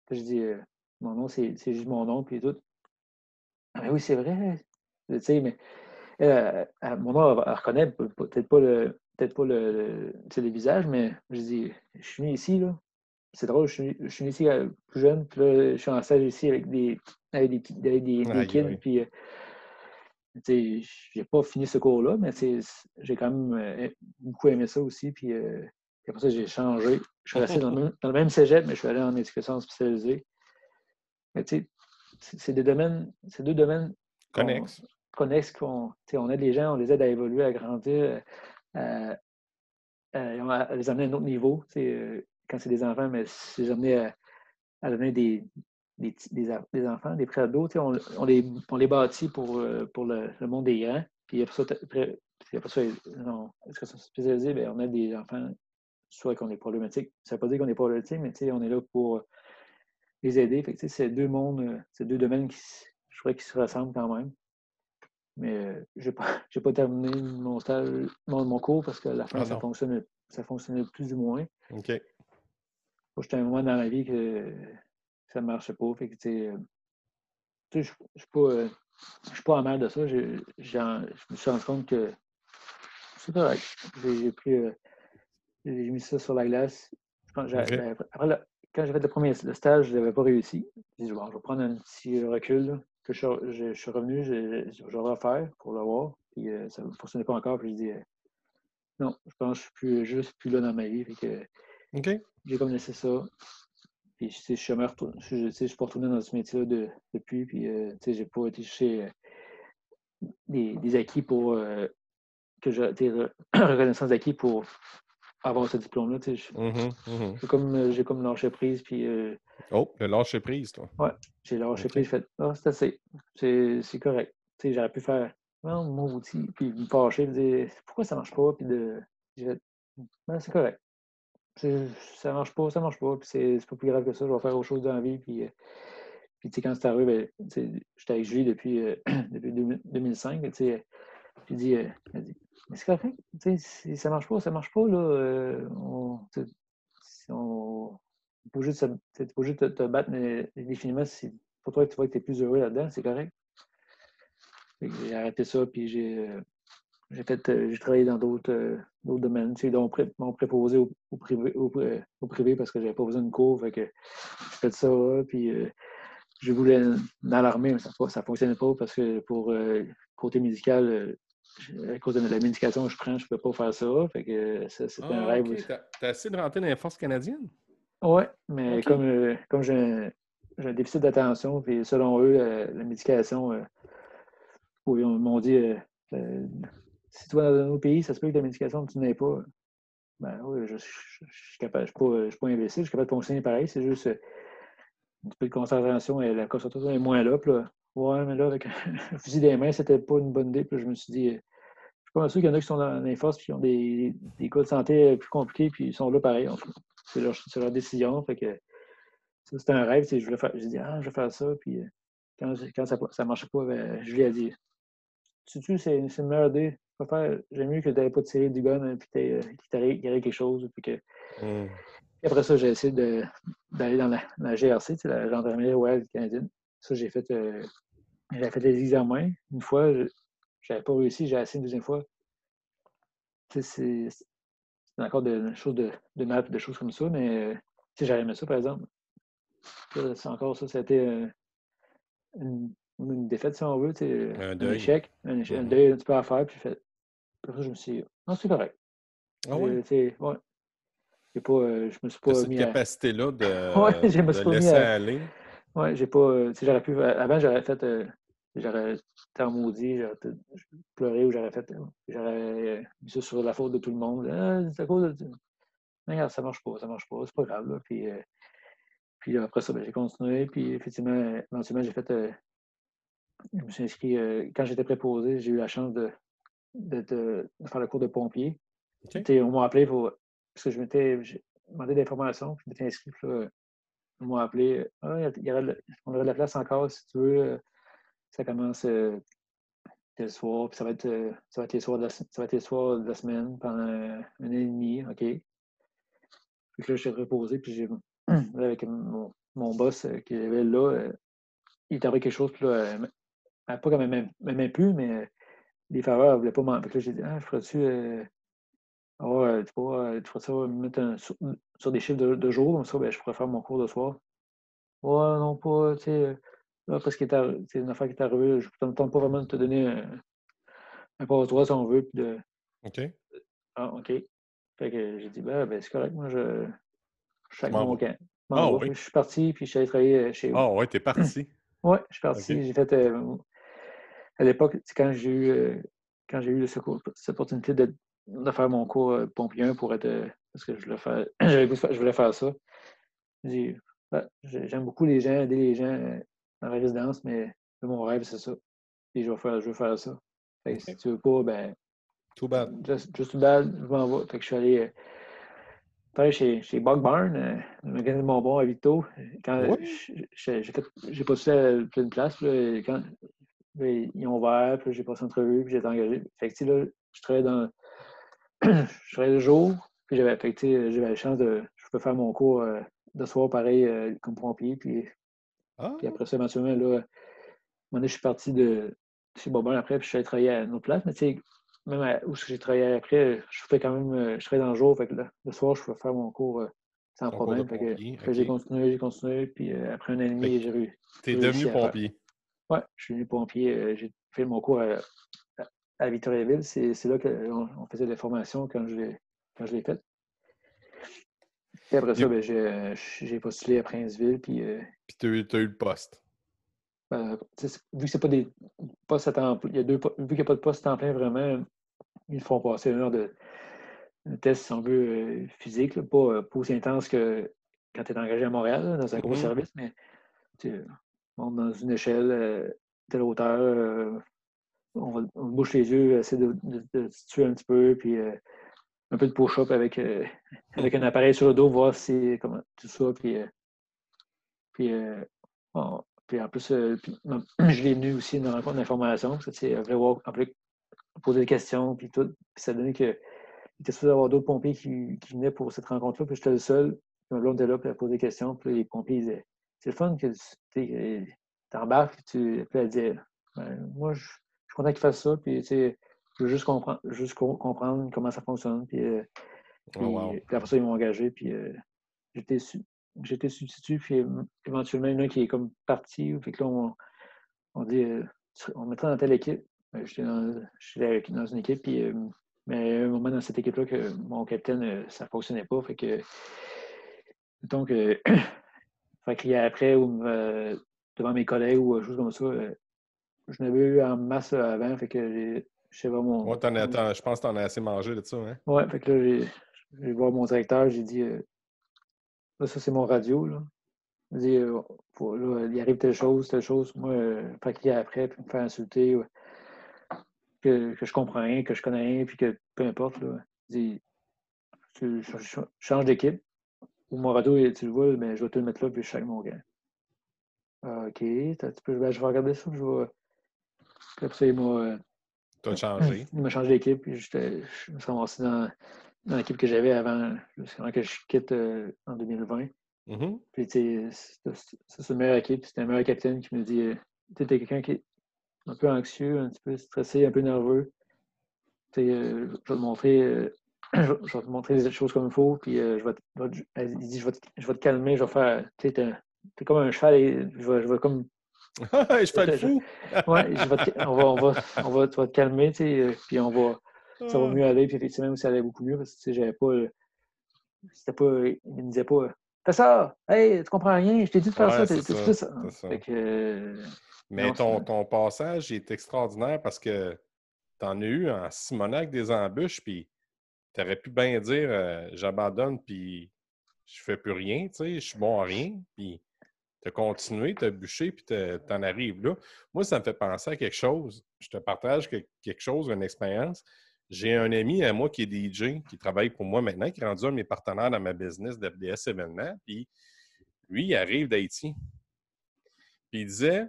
Puis je dis euh, Mon nom, c'est juste mon nom, puis tout. Ah, mais oui, c'est vrai. Tu sais, mais mon nom, elle, reconnaît peut-être pas le peut-être pas le, le, visage, mais je dis, je suis venu ici, là. C'est drôle, je suis, je suis venu ici euh, plus jeune, puis là, je suis en stage ici avec des, avec des, des, des kids, puis euh, Je n'ai pas fini ce cours-là, mais j'ai quand même beaucoup aimé ça aussi. Puis, après ça, j'ai changé. Je suis resté dans le, même, cégep, mais je suis allé en éducation spécialisée. Mais tu sais, c'est des domaines, c'est deux domaines connexes. Connexes qu'on on aide les gens, on les aide à évoluer, à grandir, à, les amener à un autre niveau. quand c'est des enfants, mais les amener à, à donner des, des, des, enfants, des préados, on, on, les, on les bâtit pour, euh, pour le, le monde des grands. Puis après ça, après, après ça non, est-ce que c'est spécialisé? Bien, on a des enfants, soit qu'on est problématique. Ça ne veut pas dire qu'on est problématique, mais on est là pour les aider. Fait c'est deux mondes, c'est deux domaines qui, je crois, qui se ressemblent quand même. Mais euh, je n'ai pas, pas, terminé mon stage, mon, mon, cours parce que la fin, ah ça, fonctionnait, ça fonctionnait plus ou moins. OK. J'étais un moment dans ma vie que ça ne marchait pas. Fait que, euh, je ne suis pas, euh, pas amer de ça. Je, me suis rendu compte que c'est correct. J'ai pris. Euh, j'ai mis ça sur la glace. Quand j'ai fait le premier stage, je n'avais pas réussi. J'ai dit, bon, je vais prendre un petit recul. que je, suis revenu, je, je, vais refaire pour le voir. Puis ça ne fonctionnait pas encore. Puis je dis, non, je pense que je suis plus, juste plus là dans ma vie. que, J'ai comme laissé ça. Puis, je retourné, je, suis pas retourné dans ce métier-là de, depuis. Puis, euh, sais, j'ai pas été chercher euh, des, des, acquis pour euh, que j'ai reconnaissance d'acquis pour avoir ce diplôme-là. Mmh j'ai comme, j'ai comme lâché prise. Puis, oh, le lâcher prise, toi. Ouais, j'ai lâché okay. prise. Fait, ah, c'est assez. C'est, correct. sais, j'aurais pu faire non, mon outil, puis me fâcher, me dire pourquoi ça marche pas, puis de. J'ai fait, c'est correct ça marche pas, ça marche pas, puis c'est pas plus grave que ça, je vais faire autre chose dans la vie. Puis, euh, puis quand c'est arrivé, ben, j'étais avec Julie depuis, euh, depuis 2005. J'ai dit, euh, dit, mais c'est correct, si ça marche pas, ça marche pas, là. Euh, on, on, pas juste, juste te, te, battre, mais définitivement, si pour toi tu vois que tu es plus heureux là-dedans, c'est correct. J'ai arrêté ça, puis j'ai j'ai fait, euh, j'ai travaillé dans d'autres euh, domaines. Donc, m'ont préposé au, au, privé, au, au, privé parce que j'avais pas besoin de cours. Fait que j'ai fait ça. Puis euh, je voulais dans l'armée, mais ça ne fonctionnait pas parce que pour le côté médical, à cause de la médication que je prends, je ne peux pas faire ça. Fait que c'était un ah, rêve. aussi. Tu as, essayé de rentrer dans les forces canadiennes? Oui, mais comme, comme j'ai un, un, déficit d'attention, puis selon eux, la médication, ils m'ont dit si tu dans un autre pays, ça se peut que la médication, tu n'aies pas. Ben oui, je, suis capable, je ne suis, pas imbécile, je suis capable de fonctionner pareil. C'est juste euh, un peu de concentration et la concentration est moins là. Puis ouais, mais là, avec un fusil des mains, c'était pas une bonne idée. Puis je me suis dit, euh, je suis pas sûr qu'il y en a qui sont dans les forces qui ont des, des cas de santé plus compliqués, puis ils sont là pareil. C'est leur, décision. Que c'était un rêve. Je voulais faire, dit, ah, je vais faire ça. Puis euh, quand, quand ça ne marchait pas, ben, je lui ai dit, tu sais, c'est une meilleure idée j'aime mieux que tu n'avais pas tiré du gun et euh, qu'il t'arrive quelque chose. Puis que... Mmh. après ça, j'ai essayé d'aller dans la, GRC, la gendarmerie royale canadienne. Ça, j'ai fait, euh, fait des examens. Une fois, je n'avais pas réussi, j'ai essayé une deuxième fois. C'est encore des choses de, de maths, des choses comme ça, mais j'aurais aimé ça, par exemple. C'est encore ça, c'était euh, une, une, défaite, si on veut, un, un échec, un, échec, un mmh deuil un petit peu à faire, puis fait, après, je me suis dit, non, c'est correct. Ah oui? Ouais. Pas, euh, je me suis pas cette mis capacité-là de, ouais, je me suis de pas laisser mis à... aller? Oui, j'ai pas. Euh, j'aurais pu. Avant, j'aurais fait. Euh, j'aurais été en maudit, j'aurais pleuré ou j'aurais fait. J'aurais mis ça sur la faute de tout le monde. Ah, c'est à cause de. Mais regarde, ça marche pas, ça marche pas, c'est pas grave. Là. Puis, puis après ça, ben, j'ai continué. Puis effectivement, éventuellement, j'ai fait. Je me suis inscrit. quand j'étais préposé, j'ai eu la chance de, de, faire le cours de pompier. On m'a appelé pour. Parce que je m'étais demandé des informations, je m'étais inscrit. Là, on m'a appelé. Ah, il y aurait, on aurait de la place encore si tu veux. Ça commence euh, le soir, puis ça va être, euh, ça va être les soirs de la, ça va être les soirs de la semaine pendant un an et demi. OK. Puis là, je suis reposé, puis j'ai. avec mon, mon, boss euh, qui avait là, il était quelque chose, puis là, pas comme même, même plus, mais les faveurs, elle ne voulait pas m'en. Fait j'ai dit, ah, je ferais-tu. Euh... Ah tu, pourras, tu ferais ça, mettre un, sur, des chiffres de, de jour, comme ça, ben, je pourrais faire mon cours de soir. Ouais, non, pas, tu sais. là, parce que c'est une affaire qui est arrivée, je ne tente pas vraiment de te donner un, un passe-droit si on veut. Puis de... OK. Ah, OK. Fait que j'ai dit, ben, ben c'est correct, moi, je, avec mon camp. Ah, oui. Je suis parti, puis je suis allé travailler chez Ah, ouais, t'es parti. oui, je suis parti. J'ai fait. Euh, à l'époque, quand j'ai eu, euh, quand j'ai eu cette opportunité de, de, faire mon cours euh, pompier pour être. parce que je voulais faire, je voulais faire ça. J'ai ben, j'aime beaucoup les gens, aider les gens dans la résidence, mais mon rêve, c'est ça. Et je vais faire, je veux faire ça. Fait si tu veux pas, ben. Too bad. Just, just too bad, je m'en vais. Fait que je suis allé travailler chez, chez Bug Barn, euh, le magasin de bonbons à Vito. Quand j'ai j'ai postulé à plein place, là, quand ils ont ouvert, puis j'ai passé l'entrevue, puis j'ai été engagé. Fait que, là, je travaillais dans. je travaillais le jour, puis j'avais la chance de. Je peux faire mon cours euh, de soir pareil euh, comme pompier, puis, ah. puis après ça, éventuellement, là, je suis parti de chez Bobin après, puis je suis allé travailler à une autre place, mais tu sais, même où j'ai travaillé après, je fais quand même, euh, je travaille dans le jour, fait que le soir, je peux faire mon cours euh, sans problème. J'ai continué, j'ai continué, puis après un an et demi, j'ai eu. Tu es devenu pompier? Oui, je suis devenu pompier. j'ai fait mon cours à, à Victoriaville. C'est là qu'on on faisait des formations quand je l'ai fait. Puis après ça, ben, j'ai postulé à Princeville. Puis, puis tu as, eu le poste. Ben, vu que c'est pas des postes à temps plein, y a deux, vu qu'il n'y a pas de poste à temps plein vraiment, ils font passer une heure de un test, si on veut, euh, physique, euh, pas, aussi intense que quand tu es engagé à Montréal, dans un gros mm-hmm. service, mais dans une échelle, euh, telle hauteur, on, va, on bouche les yeux, essaie de, de, se tuer un petit peu, puis un peu de push-up avec, avec un appareil sur le dos, voir si comment tout ça, puis, puis, puis en plus, je l'ai venu aussi dans une rencontre d'information, c'est vrai, voir, en plus, poser des questions, puis tout. Puis ça donnait que il était supposé avoir d'autres pompiers qui, qui, venaient pour cette rencontre-là, puis j'étais le seul. Puis blonde était là, pour poser des questions, puis les pompiers disaient C'est le fun que tu embarques, puis tu. Elle disait ben, Moi, je, suis content qu'ils fassent ça, puis tu sais, je veux juste comprendre, juste comprendre comment ça fonctionne. Puis, euh, oh, puis, après ça, ils m'ont engagé, puis euh, j'étais j'étais substitut, puis éventuellement, il y en a un qui est comme parti. Fait que là, on, on dit euh, on mettra dans telle équipe. Ben, j'étais dans, dans, une équipe, puis, euh, mais à un moment dans cette équipe-là, que mon capitaine, euh, ça ne fonctionnait pas. Fait que, donc, euh, fait qu'il y a après, devant mes collègues ou choses comme ça, je n'avais eu en masse avant, fait que je sais pas mon. Ouais, je pense que tu en as assez mangé de ça, hein? Ouais, fait que là, j'ai, vais voir mon directeur, j'ai dit, là, ça, c'est mon radio, là. Il dit, il arrive telle chose, telle chose. Moi, fait qu'il y a après, puis me faire insulter que, que, je comprends rien, que je connais rien, puis que peu importe, là, dis, tu, je, change d'équipe. Ou mon radeau, tu le vois, mais je vais te le mettre là, puis je avec mon gars. Ah, OK, ben, je vais regarder ça, je vais. Après ça, il m'a. Tu as changé. Il m'a changé d'équipe, puis je me suis ramassé dans, dans l'équipe que j'avais avant, avant que je quitte euh, en 2020. Mm-hmm. Puis, tu sais, c'est une meilleure équipe. C'était un meilleur capitaine qui me dit euh, Tu es quelqu'un qui, un peu anxieux, un petit peu stressé, un peu nerveux. Euh, je vais te montrer. Euh, je vais te montrer les choses comme il faut, puis euh, je vais, il dit, je vais, te, je vais te calmer, je vais faire, tu sais, t'es comme un cheval, et je vais, je vais comme... je fais le fou! ouais, je vais te, on va, on va, on va, tu vas te calmer, tu sais, puis on va, ça va ah. mieux aller, puis effectivement, ça allait beaucoup mieux, parce que, tu sais, j'avais pas, c'était pas, il me disait pas, fais ça, hey, tu comprends rien, je t'ai dit de faire ça, c'est ça. ça. Fait que, mais ton, ton, passage est extraordinaire parce que tu en as eu en Simonac des embûches, puis tu aurais pu bien dire euh, j'abandonne, puis je fais plus rien, tu sais, je suis bon à rien, puis tu as continué, tu as bûché, puis tu en arrives là. Moi, ça me fait penser à quelque chose. Je te partage quelque chose, une expérience. J'ai un ami à moi qui est DJ, qui travaille pour moi maintenant, qui est rendu un de mes partenaires dans ma business d'FDS événements, puis lui, il arrive d'Haïti. Puis il disait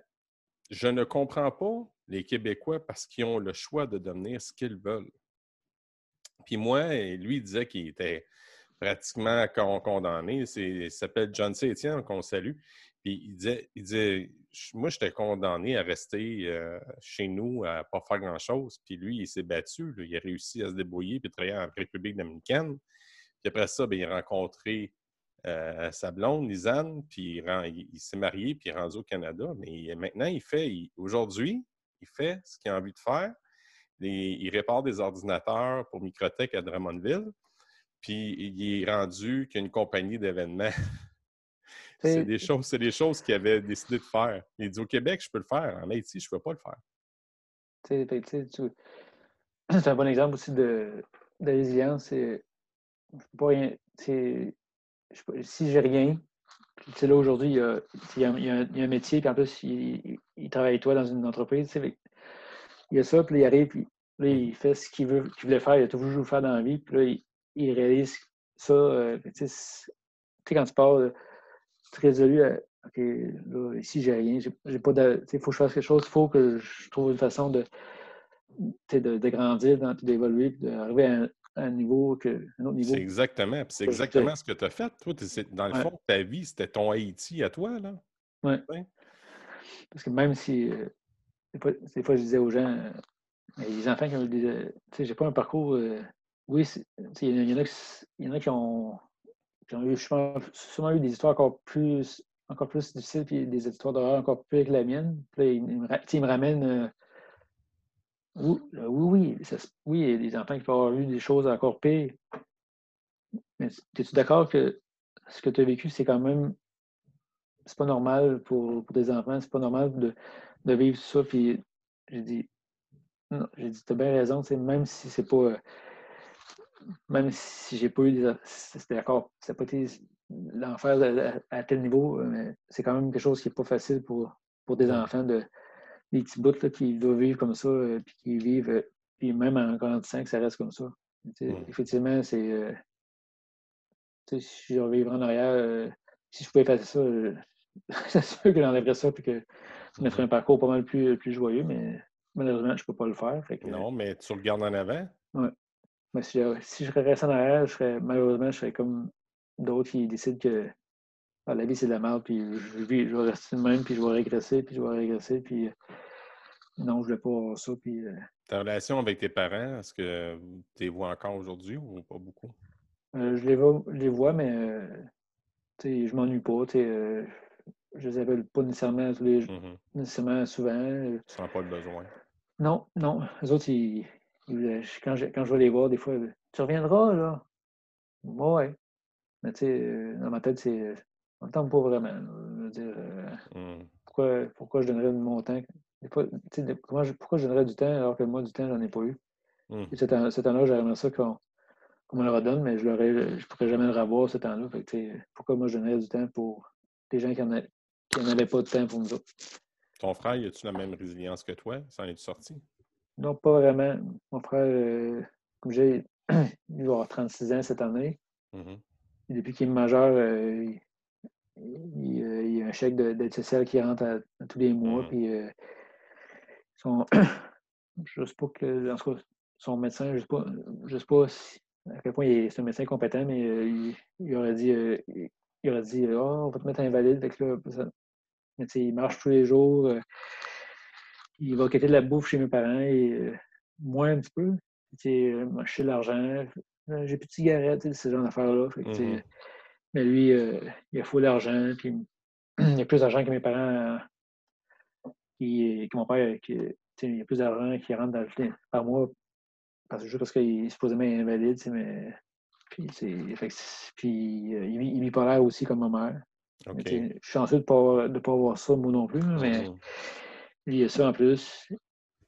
je ne comprends pas les Québécois parce qu'ils ont le choix de devenir ce qu'ils veulent. Puis moi, lui, il disait qu'il était pratiquement condamné. Il s'appelle John C. Etienne, qu'on salue. Puis il disait, il disait moi, j'étais condamné à rester euh, chez nous, à ne pas faire grand-chose. Puis lui, il s'est battu. Il a réussi à se débrouiller puis travailler en République dominicaine. Puis après ça, bien, il a rencontré euh, sa blonde, Lisanne, puis il, s'est marié, puis il est rendu au Canada. Mais maintenant, il fait, aujourd'hui, il fait ce qu'il a envie de faire. Il, répare des ordinateurs pour Microtech à Drummondville. Puis il est rendu qu'il y a une compagnie d'événements. c'est des choses, c'est des choses qu'il avait décidé de faire. Il dit au Québec, je peux le faire. En Haïti, je ne peux pas le faire. C'est un bon exemple aussi de, de résilience. C'est pas rien. C'est si j'ai rien, là aujourd'hui, il, y a, un métier, puis en plus, il, travaille avec toi dans une entreprise. Il y a ça, puis il arrive, puis là, il fait ce qu'il veut, qu'il voulait faire, il a toujours voulu faire dans la vie, puis là, il, réalise ça. Euh, tu sais, quand tu pars, tu résolu à, OK, là, ici, j'ai rien, j'ai pas de. Il faut que je fasse quelque chose, il faut que je trouve une façon de, de, de grandir, d'évoluer, d'arriver à, un niveau que un autre niveau. C'est exactement. C'est exactement ce que tu as fait. Toi, dans le fond, ta vie, c'était ton Haïti à toi, là. Oui. Parce que même si euh, des, fois, je disais aux gens, euh, les enfants qui ont des. Euh, tu sais, j'ai pas un parcours. oui, il y, en a, qui ont, qui ont eu, sûrement eu des histoires encore plus encore plus difficiles, puis des histoires d'horreur encore plus que la mienne. Puis ils, me, ramènent oui, oui, oui, oui, il y a des enfants qui peuvent avoir eu des choses encore pires. Mais es-tu d'accord que ce que tu as vécu, c'est quand même. C'est pas normal pour, des enfants, c'est pas normal de, vivre ça. Puis j'ai dit, non, j'ai dit, tu as bien raison, même si c'est pas. Même si j'ai pas eu des. C'était d'accord, ça n'a pas été l'enfer à, tel niveau, mais c'est quand même quelque chose qui n'est pas facile pour, pour des enfants de, des petits bouts qui doivent vivre comme ça, euh, puis qui vivent, euh, puis même en grandissant, que ça reste comme ça. Effectivement, c'est. Euh, si je revivrais en arrière, si je pouvais faire ça, c'est sûr que j'enlèverais ça, puis que je me un parcours pas mal plus, plus joyeux, mais malheureusement, je ne peux pas le faire. non, mais tu regardes en avant? Oui. Mais si, si je restais en arrière, je serais, malheureusement, je serais comme d'autres qui décident que ah, la vie, c'est de la merde, puis je, je, vais rester de même, puis je vais régresser, puis je vais régresser, puis euh, non, je ne vais pas avoir ça. Puis, euh Ta relation avec tes parents, est-ce que tu les vois encore aujourd'hui ou pas beaucoup? Euh, je, les vois, les vois, mais je je m'ennuie pas. Je ne les appelle pas nécessairement, tous les, mm-hmm. nécessairement souvent. Tu sens pas le besoin? Non, non. Les autres, quand, je, quand je vais les voir, des fois, tu reviendras, là? Ouais. Mais tu sais, dans ma tête, c'est on ne tente pas vraiment. Je veux dire, euh, mmh. pourquoi, pourquoi je donnerais mon temps? pourquoi je donnerais du temps alors que moi, du temps, j'en ai pas eu? Mmh. Cet, temps-là, j'aimerais ça qu'on me le redonne, mais je ne pourrais jamais le revoir ce temps-là. Pourquoi moi, je donnerais du temps pour des gens qui n'avaient pas de temps pour nous autres? Ton frère, as-tu la même résilience que toi? Ça en est-tu sorti? Non, pas vraiment. Mon frère, euh, comme j'ai, il va avoir 36 ans cette année. Mmh depuis qu'il est majeur, euh, il, y a un chèque d'aide sociale qui rentre à, tous les mois. Mmh. Puis, euh, son, je ne sais pas que, son médecin, je ne sais pas, je sais pas à quel point il est, un médecin compétent, mais euh, il, aurait dit, euh, il aurait dit oh, on va te mettre invalide. là, mais, il marche tous les jours. il va quitter de la bouffe chez mes parents, et, moins un petit peu. Chez l'argent. J'ai plus de cigarettes, ce genre d'affaires-là. Mais lui, euh, il a fou d'argent, puis il a plus d'argent que mes parents, euh, qui, que mon père, qui, il a plus d'argent qui rentre dans le par mois, parce, juste parce qu'il est supposément invalide, mais. Puis, puis euh, il, pas l'air aussi comme ma mère. Je suis chanceux de ne pas, pas avoir ça, moi non plus, mais mmh. lui, il a ça en plus.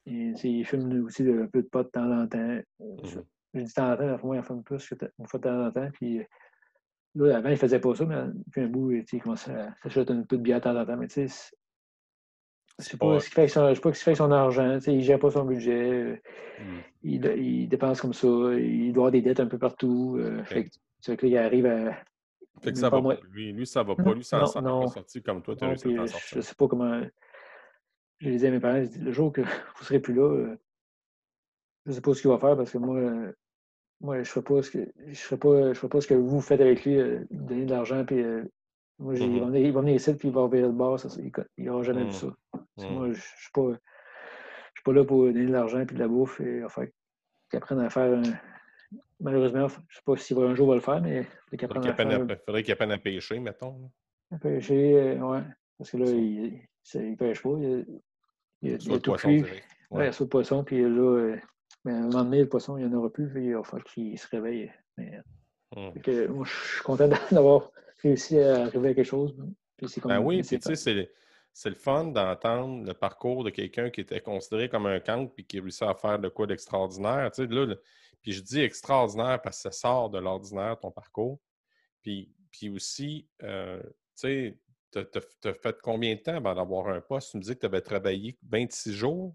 Et, il fume aussi un peu de pot de temps en temps. Mmh. Je dis de temps en temps, fois, il fume plus une fois de temps en temps. Puis Là, avant, il ne faisait pas ça, mais depuis un bout, il commençait à s'acheter un peu de bière de temps en temps. Mais tu sais, je ne sais pas ce qu'il fait avec son, argent. il ne gère pas son budget. Hmm. Il, dépense comme ça. Il doit avoir des dettes un peu partout. Euh, fait que, il arrive à. Fait que ça va pas. Lui, lui, ça va pas. Lui, ça pas sorti comme toi, réussi à Je ne sais pas comment. Je disais à mes parents, le jour que vous ne serez plus là, euh, je ne sais pas ce qu'il va faire parce que moi, moi, je ne ferai pas ce que je pas, je ferai pas ce que vous faites avec lui, euh, donner de l'argent, euh, moi, il, va venir, il, va venir, ici, puis il va virer le bord, ça, il n'aura jamais vu mmh. ça. Moi, je ne suis pas, je suis pas là pour donner de l'argent puis de la bouffe et enfin, qu'ils apprennent à faire malheureusement, je ne sais pas s'il va un jour va le faire, mais il faudrait qu'il apprenne à pêcher, mettons. À pêcher, oui. Parce que là, il ne pêche pas. Il, il, il, a tout cuit. Ouais. il a de poisson, puis là, mais à un moment donné, le poisson, il n'y en aura plus, puis il va falloir qu'il se réveille. Mais, hum. moi, je suis content d'avoir réussi à arriver à quelque chose. ben oui, puis tu sais, c'est le fun d'entendre le parcours de quelqu'un qui était considéré comme un cancre puis qui réussit à faire de quoi d'extraordinaire. Tu sais, là, puis je dis extraordinaire parce que ça sort de l'ordinaire, ton parcours. Puis, puis aussi, euh, tu sais, tu as, fait combien de temps avant d'avoir un poste? Tu me dis que tu avais travaillé 26 jours?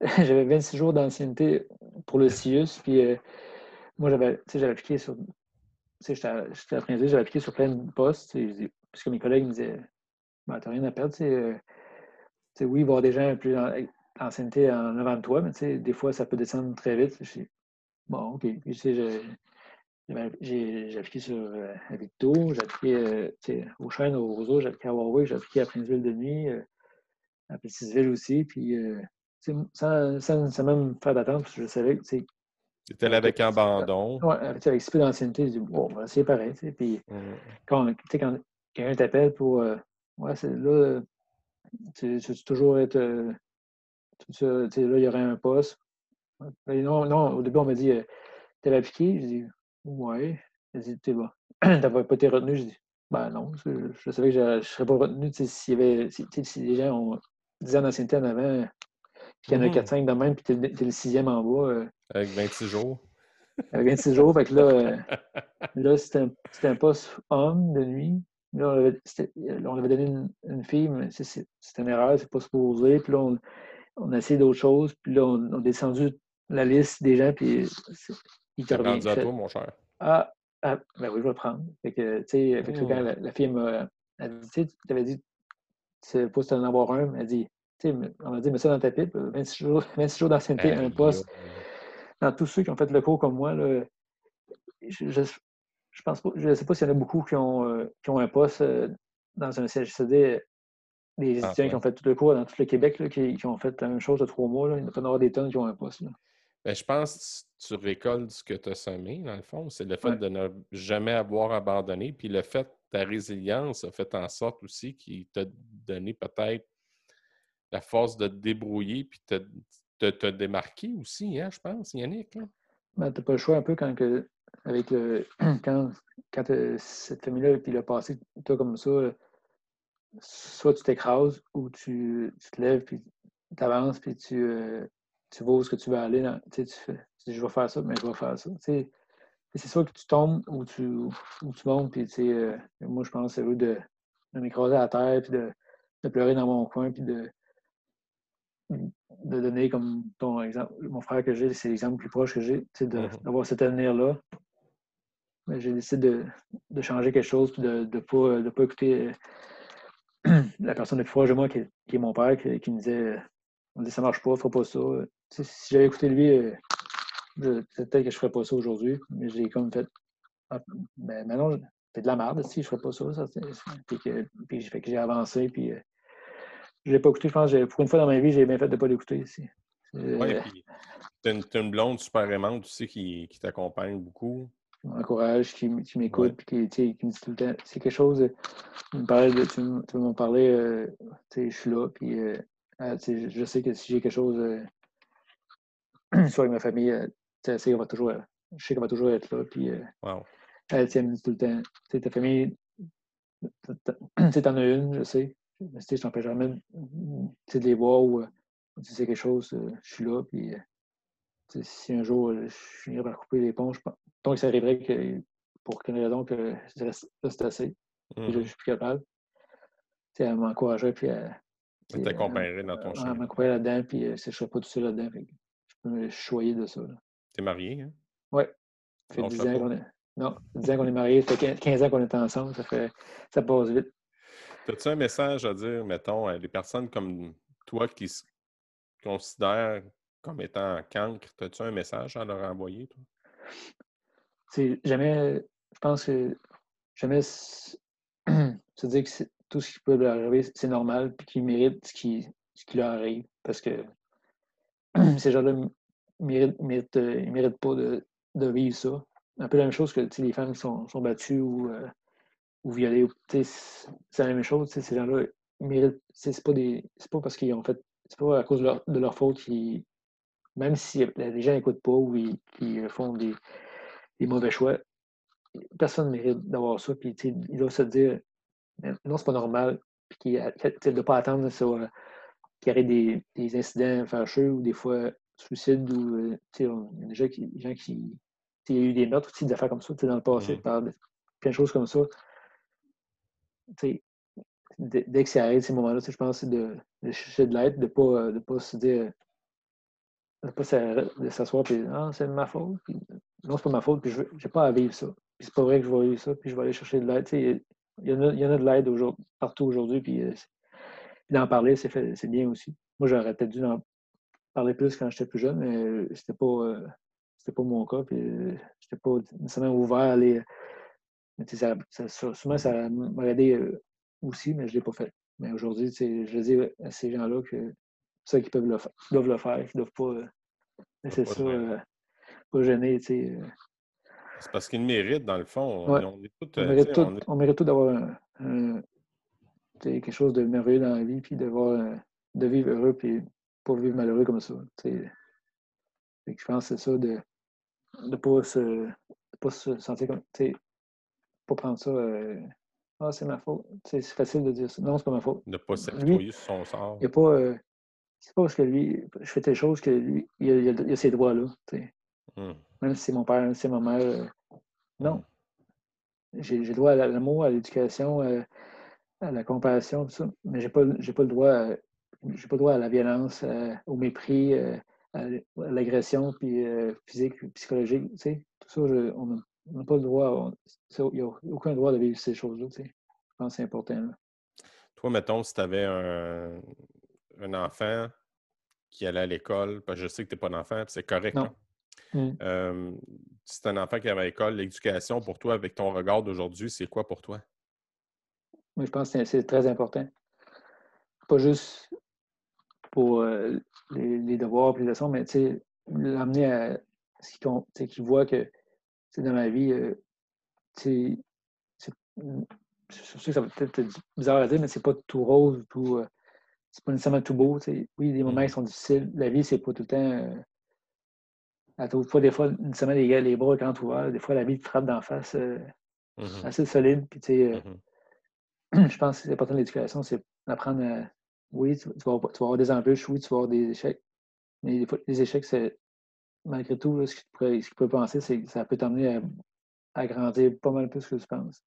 j'avais 26 jours d'ancienneté pour le CIUS. Puis euh, moi, j'avais appliqué sur. J'étais apprenti, j'avais appliqué sur plein de postes. Puisque mes collègues me disaient ben, n'as rien à perdre. Euh, oui, avoir des gens plus d'ancienneté en avant de toi, mais des fois, ça peut descendre très vite. bon, OK. j'ai appliqué sur euh, j'ai appliqué euh, aux chaînes, au Roseau, j'ai appliqué à Huawei, j'ai appliqué à Princeville de Nuit, euh, à Petitesville aussi. Puis, sans, sans, même faire d'attente, je savais que. Tu étais là avec abandon. Oui, avec si peu d'ancienneté, je dis, bon, c'est pareil. Puis, mmh. quand, quand quelqu'un t'appelle pour Ouais, c'est là, tu toujours être. Euh, là, il y aurait un poste. non, non, au début, on m'a dit euh, T'as appliqué J'ai dit Ouais. Elle dit T'es bon. T'avais pas été retenu? J'ai dit Ben non, je, savais que je ne serais pas retenu s'il y avait. Si, les gens ont 10 ans d'ancienneté en avant, puis qu'il y en a 4-5 mmh. de même, puis t'es es le sixième en bas. Avec 26 jours. Avec 26 jours, fait que là, là c'était un, un poste homme de nuit. Là, on avait, donné une, fille, mais c'est une erreur, c'est pas supposé. Puis là, on, a essayé d'autres choses. Puis là, on, a descendu la liste des gens, puis il t'a rendu à toi, mon cher. Ah, ah, ben oui, je vais le prendre. Fait que, tu sais, quand mmh. la, fille m'a dit, tu avais dit, c'est pas si en avoir un, mais elle dit, tu sais, on a dit, mets ça dans ta pipe, 26 jours, 26 jours d'ancienneté, un poste. Dans tous ceux qui ont fait le cours comme moi, là, je, je pense pas, je ne sais pas s'il y en a beaucoup qui ont, euh, qui ont un poste euh, dans un CHCD, des ah, étudiants qui ont fait tout le cours dans tout le Québec, qui, ont fait la même chose de trois mois. Là. Il y en avoir des tonnes qui ont un poste. Ben, je pense que tu récoltes ce que tu as semé, dans le fond. C'est le fait de ne jamais avoir abandonné. Puis le fait, ta résilience a fait en sorte aussi qu'il t'a donné peut-être la force de te débrouiller puis de te, démarquer aussi, hein, je pense, Yannick. Ben, tu n'as pas le choix un peu quand que avec le, quand, quand euh, cette famille-là, puis le passé, toi comme ça, soit tu t'écrases ou tu, tu, te lèves, puis tu avances, puis tu, euh, tu vas où ce que tu veux aller. Dans, tu, tu dis, je vais faire ça, mais je vais faire ça. c'est soit que tu tombes ou tu, ou tu montes, puis euh, moi, je pense que c'est de, de m'écraser à terre, puis de, de, pleurer dans mon coin, puis de, de donner comme ton exemple. Mon frère que j'ai, c'est l'exemple plus proche que j'ai, mm-hmm. d'avoir cet avenir-là, j'ai décidé de, changer quelque chose et de ne pas, de pas écouter euh, la personne le plus proche de moi, qui, est mon père, qui, me disait, on dit ça marche pas, fera pas ça. si j'avais écouté lui, euh, peut-être que je ne ferais pas ça aujourd'hui, mais j'ai comme fait. Ah, ben, maintenant, c'est de la merde si je ne ferais pas ça. ça puis, que, puis fait que j'ai avancé, puis euh, je l'ai pas écouté. Je pense pour une fois dans ma vie, j'ai bien fait de ne pas l'écouter. Oui, puis tu as, une blonde super aimante aussi qui, qui t'accompagne beaucoup m'encourage, qui, qui m'écoute, puis qui, qui, me dit tout le temps. C'est quelque chose, tu me tu, m'en parlais, euh, je suis là, puis euh, ah, je sais que si j'ai quelque chose, euh, soit avec ma famille, sais qu'on va toujours, je sais qu'on va toujours être là, puis wow. elle, me dit tout le temps, ta famille, t'en as une, je sais, mais je t'empêche jamais de les voir ou si c'est quelque chose, je suis là, puis si un jour je finirais par couper les ponts, je pense donc, ça arriverait que, pour quelle raison que je dirais c'est assez. Je ne suis plus capable. elle m'encouragerait puis elle. t'accompagnerait dans ton chemin. Elle m'accompagnerait là-dedans, puis je ne serais pas tout seul là-dedans. Je peux me choyer de ça. Tu es marié, hein? Oui. Ça fait 10 ans qu'on est. Non, 10 ans qu'on est mariés, ça fait 15 ans qu'on est ensemble, ça fait ça passe vite. As-tu un message à dire, mettons, à des personnes comme toi qui se considèrent comme étant cancre, as-tu un message à leur envoyer, toi? jamais, je pense que jamais se dire que tout ce qui peut leur arriver, c'est normal, puis qu'ils méritent ce qui, leur arrive. Parce que ces gens-là ne méritent, méritent, pas de, vivre ça. Un peu la même chose que les femmes qui sont, sont battues ou, euh, ou violées. C'est la même chose. Ces gens-là, c'est pas, des, pas parce qu'ils ont fait. C'est pas à cause de leur, faute qu'ils. Même si les gens n'écoutent pas ou ils, font des, des, mauvais choix, personne ne mérite d'avoir ça. Puis il doit se dire non, c'est pas normal. Puis ne pas attendre qu'il y ait des, des, incidents fâcheux ou des fois suicides ou euh, il y a déjà des gens qui. Il y a eu des meurtres, des affaires comme ça dans le passé, par plein de choses comme ça dès que ça arrive, ces moments-là, je pense c'est de, chercher de l'aide, de ne pas, de pas se dire, de pas s'asseoir et ah, c'est ma faute. Non, c'est pas ma faute, puis je n'ai pas à vivre ça. Puis c'est pas vrai que je vais vivre ça, puis je vais aller chercher de l'aide. Il y, en a, y en a de l'aide partout aujourd'hui, puis, euh, d'en parler, c'est bien aussi. Moi, j'aurais peut-être dû en parler plus quand j'étais plus jeune, mais c'était pas, euh, c'était pas mon cas, puis euh, j'étais pas nécessairement ouvert à aller. Ça, ça, souvent, ça m'a aidé aussi, mais je ne l'ai pas fait. Mais aujourd'hui, je dis à ces gens-là que ceux qui peuvent le faire, doivent le faire, qu'ils ne doivent pas euh, laisser ça, euh, pas gêner. Euh. C'est parce qu'ils méritent, dans le fond. On, mérite tout, d'avoir quelque chose de merveilleux dans la vie, puis de, voir, de vivre heureux, puis pas vivre malheureux comme ça. je pense que c'est ça, de ne pas, se, pas se sentir comme. Pas prendre ça. Ah, c'est ma faute. C'est facile de dire ça. Non, c'est pas ma faute. Ne pas s'appuyer sur son sort. Il n'y a pas. Euh, c'est pas parce que lui, je fais telle chose que lui, il a, il a, ces droits-là. Mmh. Même si c'est mon père, c'est ma mère. Euh, non. Mmh. J'ai le droit à l'amour, à l'éducation, euh, à la compassion, tout ça. Mais j'ai pas, pas le droit à, j'ai pas le droit à la violence, au mépris, à l'agression puis, physique, psychologique. Tout ça, on n'a pas le droit, il n'y a aucun droit de vivre ces choses-là. Je pense que c'est important. Toi, mettons, si tu avais un, un, enfant qui allait à l'école, parce que je sais que tu n'es pas d'enfant, c'est correct. Hein? Mmh. si tu un enfant qui avait à l'école, l'éducation pour toi, avec ton regard d'aujourd'hui, c'est quoi pour toi? Oui, je pense que c'est très important. Pas juste pour euh, les, devoirs et les leçons, mais l'amener à ce qu'il voit que dans ma vie, euh, c'est sûr que ça va peut-être être bizarre à dire, mais c'est pas tout rose, tout. Euh, c'est pas nécessairement tout beau. Oui, des moments qui sont difficiles. La vie, c'est pas tout le temps. Euh, à toute fois, des fois, nécessairement les, les bras quand ouverts, des fois, la vie te frappe d'en face mm-hmm. assez solide. Puis, tu sais, mm-hmm. je pense que c'est important l'éducation, c'est d'apprendre à. Oui, tu, vas avoir, des embûches, oui, tu vas avoir des échecs. Mais des fois, les échecs, c'est malgré tout, ce qu'il peut penser, c'est que ça peut t'amener à, grandir pas mal plus que tu penses.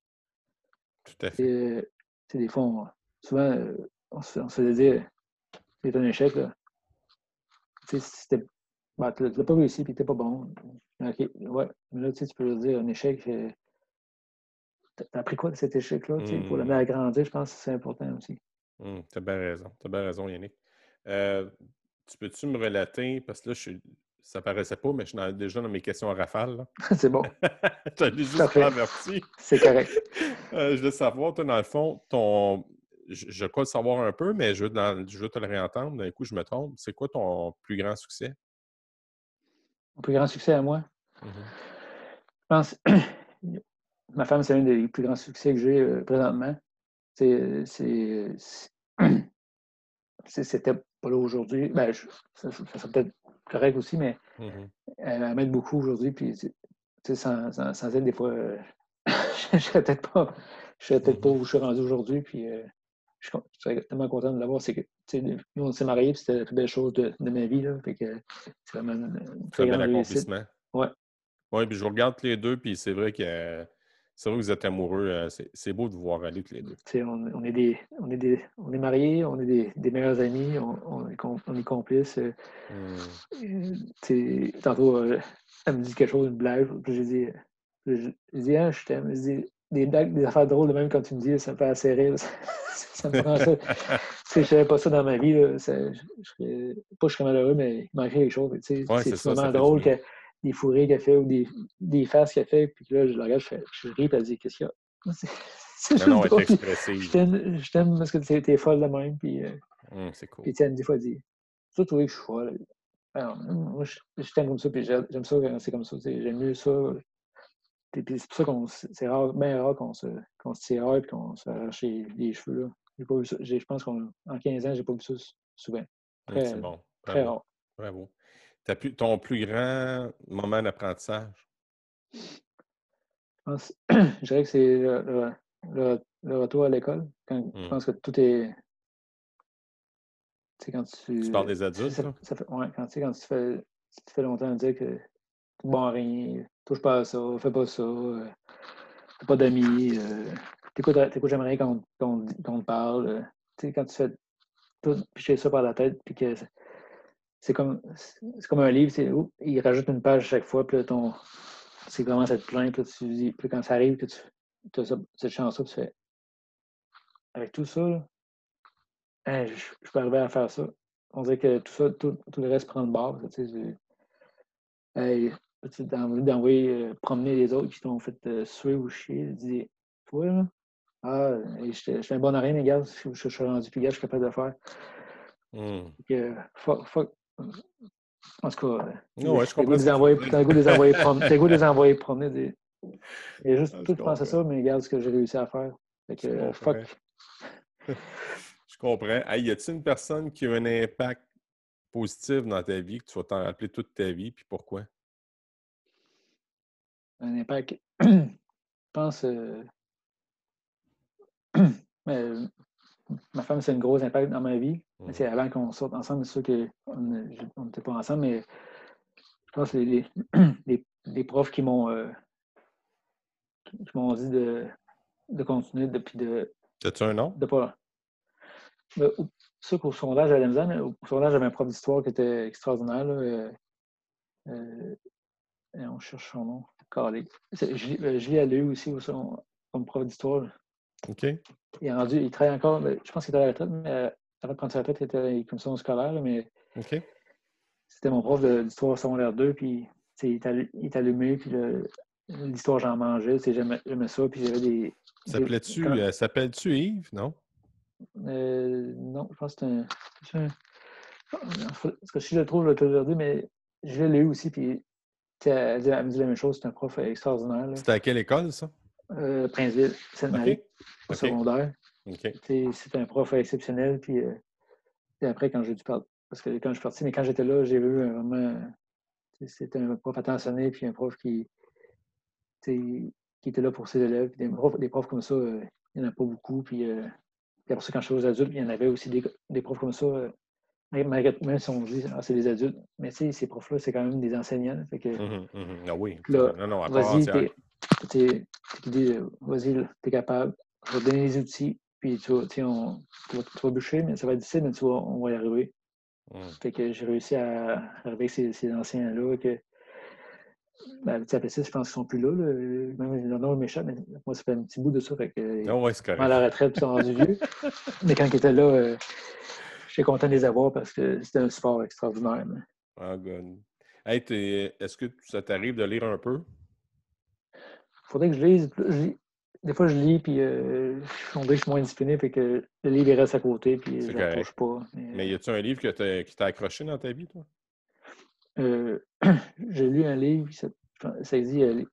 Tout à fait. Et, euh, des fois, souvent, euh, on se, on se faisait dire c'est un échec. Là. Tu l'as pas réussi et t'es pas bon. OK, ouais. Mais là, tu peux dire un échec. Euh, t'as appris quoi de cet échec-là? Pour l'amener à mmh. grandir, je pense que c'est important aussi. Mmh, tu as bien raison. Tu as bien raison, Yannick. tu peux-tu me relater, parce que là, je suis, ça paraissait pas, mais je suis déjà dans mes questions à rafale. c'est bon. tu as juste averti. C'est correct. Euh, je veux savoir, toi, dans le fond, ton. Je, crois le savoir un peu, mais je veux, je veux te le réentendre. D'un coup, je me trompe. C'est quoi ton plus grand succès? Mon plus grand succès à moi? Mm-hmm. Je pense. Ma femme, c'est un des plus grands succès que j'ai euh, présentement. C'est. C'était pas là aujourd'hui. Ben, ça, ça, ça peut-être correct aussi, mais mmh elle m'aide beaucoup aujourd'hui. Puis, sans, sans, sans, elle, des fois, euh, je ne serais peut-être pas, peut pas où je suis rendu aujourd'hui. Puis, euh, je, suis tellement content de l'avoir. C'est que, nous, on s'est mariés, puis c'était la plus belle chose de, de ma vie. Là, fait que c'est vraiment un très bel accomplissement. Ouais. Oui, puis je vous regarde les deux, puis c'est vrai que c'est vrai que vous êtes amoureux. Euh, c'est beau de vous voir aller tous les deux. On, on, est des, on, est des, on est mariés, on est des, des meilleurs amis, on, on est, on est complices. Euh, hmm. Tantôt, euh, elle me dit quelque chose, une blague. Puis je, dis, ah, je t'aime. Je dis, des blagues, des affaires drôles, de même quand tu me dis, ça me fait assez rire. ça, me prend ça. je ne savais pas ça dans ma vie. Là, ça, je, je, pas je serais malheureux, mais il manquerait quelque chose. c'est vraiment drôle que des fourrés qu'elle fait ou des, des faces qu'elle fait. Puis là, je la regarde, je, fais, je ris, puis elle dit Qu'est-ce qu'il y a? C'est non, non, Je t'aime parce que t'es folle de même. Puis, mmh, c'est cool. Puis Étienne, des fois, elle dit Tu trouvé que je suis folle Alors, moi, je, je t'aime comme ça, puis j'ai- j'aime ça quand c'est comme ça. tu J'aime mieux ça. Puis puis c'est pour ça qu'on c'est rare, bien rare qu'on se, qu'on se tire et qu'on s'arrache les, les cheveux. Là. J'ai pas vu ça. j'ai- Je pense qu'en 15 ans, j'ai pas vu ça souvent. Hum, Très, C'est bon. très rare. Bravo. Plus, ton plus grand moment d'apprentissage? Je pense, je dirais que c'est le, le- le- le retour à l'école. Quand je Hmm. pense que tout est. Tu sais, quand tu. Tu parles des adultes, ça, là? ça fait, ouais, quand, tu sais, quand tu fais, tu fais longtemps dire que bon à rien, touche pas à ça, fais pas ça, euh, t'as pas d'amis, euh, t'écoutes, jamais rien qu'on te parle. euh, tu sais, quand tu fais tout picher ça par la tête, puis que c'est- comme, comme un livre, oups, il rajoute une page chaque fois, puis là, ton, c'est commence à plein, puis là, tu dis, puis quand ça arrive, que tu as cette chance-là, tu fais, avec tout ça, là, hein, je, je peux arriver à faire ça. On dirait que tout ça, tout, tout le reste prend le bord. Tu sais, hey, tu as envie d'envoyer euh, promener les autres qui t'ont fait euh, suer ou chier. Tu dis, toi, là, ah, je suis un bon à rien, mais regarde, je, je, je suis rendu, puis regarde, je suis capable de faire. Fuck, fuck. En tout cas, Non, ouais, je comprends. t'as le goût de les envoyer promener. goût de les envoyer promener. Des... Il y a juste Ah, tout pensé à ça, mais regarde ce que j'ai réussi à faire. Fait que, Je euh, fuck. Je comprends. Hey, y a-t-il une personne qui a un impact positif dans ta vie, que tu vas t'en rappeler toute ta vie, puis pourquoi? un impact. je pense. euh, mais, ma femme, c'est un gros impact dans ma vie. Hum. c'est avant qu'on sorte ensemble, c'est sûr qu'on n'était pas ensemble, mais je pense que les, les, profs qui m'ont euh, qui m'ont dit de, de continuer depuis de As-tu un nom? de pas. Mais ça qu'au sondage, j'avais la mais au sondage, j'avais un prof d'histoire qui était extraordinaire. Là, euh, euh, et on cherche son nom. C'est- Julie Julie aussi, au son- comme prof d'histoire. OK. Il est rendu, il travaille encore, mais je pense qu'il est à la retraite, mais euh, avant de prendre sa retraite, il était la commission scolaire, mais c'était mon prof de- d'histoire secondaire 2, puis il est allumé, puis l'histoire, j'en mangeais, j'aimais ça, puis j'avais des... S'appelais-tu euh, s'appelles-tu Yves, non? euh, non, je pense que c'est un... Parce que si je le trouve, je vais te le dire, mais je l'ai eu aussi, puis elle, elle me dit la même chose, c'est un prof extraordinaire. C'était à quelle école, ça? Euh, Princeville, Sainte-Marie, au secondaire. C'est un prof exceptionnel. Puis, euh, et après, quand j'ai dû partir, parce que quand je suis parti, mais quand j'étais là, j'ai vu un- vraiment. C'était un prof attentionné, puis un prof qui, qui était là pour ses élèves. Puis des, profs, des profs comme ça, euh, il n'y en a pas beaucoup. Puis, puis après ça, quand je suis aux adultes, il y en avait aussi des, des profs comme ça. malgré- même si on dit ah, c'est des adultes, mais tu sais, ces profs-là, c'est quand même des enseignants. Fait que, Mhm, mhm. Ah oui. Là, non, non, à part tu dis, vas-y, là, t'es capable, je vais te donner les outils, puis tu vas, tu on, tu vas, tu vas bûcher, mais ça va être difficile, mais tu vas, on va y arriver. Fait que j'ai réussi à arriver avec ces, ces anciens-là, que, ben, tu je pense qu'ils sont plus là, là. même le nom m'échappe, mais moi, ça fait un petit bout de ça, fait que, Ah ouais, c'est à la retraite, ils sont rendus vieux. mais quand ils étaient là, euh, j'étais content de les avoir parce que c'était un sport extraordinaire. mais- good. Hey, est-ce que ça t'arrive de lire un peu? Faudrait que je lise. je Des fois, je lis, puis euh, on dirait que je suis moins discipliné, puis que le livre reste à côté, puis je ne touche pas. Mais, Mais y a-tu un livre que t'as- qui t'a accroché dans ta vie, toi? euh, j'ai lu un livre, ça, ça dit, euh, les-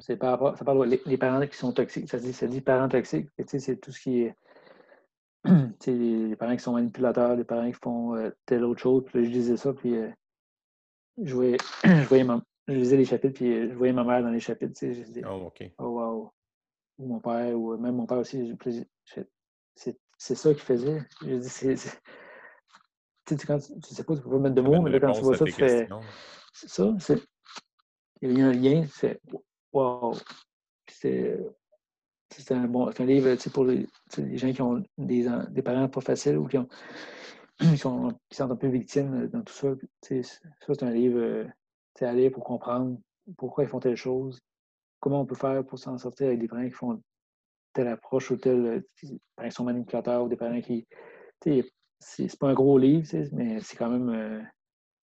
c'est par rapport, ça parle des les parents qui sont toxiques. Ça dit, ça dit parents toxiques. Et, tu sais, C'est tout ce qui est. les parents qui sont manipulateurs, les parents qui font euh, telle autre chose. Puis là, je lisais ça, puis euh, je, voyais, je, voyais ma- je lisais les chapitres, puis euh, je voyais ma mère dans les chapitres. tu sais, Je disais, Oh, OK. Oh wow. Ou mon père, ou même mon père aussi. C'est ça qu'il faisait. J'ai dit, c'est. Tu sais, tu- quand tu, tu sais pas, tu peux pas mettre de mots, mais là, quand tu vois ça, tu fais. C'est ça, c'est. Il y a un lien, c'est. Wow. C'est. C'est un, bon, un livre tu sais, pour les, tu sais, les gens qui ont des, des parents pas faciles ou qui, ont, qui, sont, qui sont un peu victimes dans tout ça. Tu sais, Ça, c'est un livre euh, à lire pour comprendre pourquoi ils font telle chose, comment on peut faire pour s'en sortir avec des parents qui font telle approche ou telle. euh, Des parents qui sont manipulateurs ou des parents qui. tu sais, C'est c'est pas un gros livre, mais c'est quand même euh,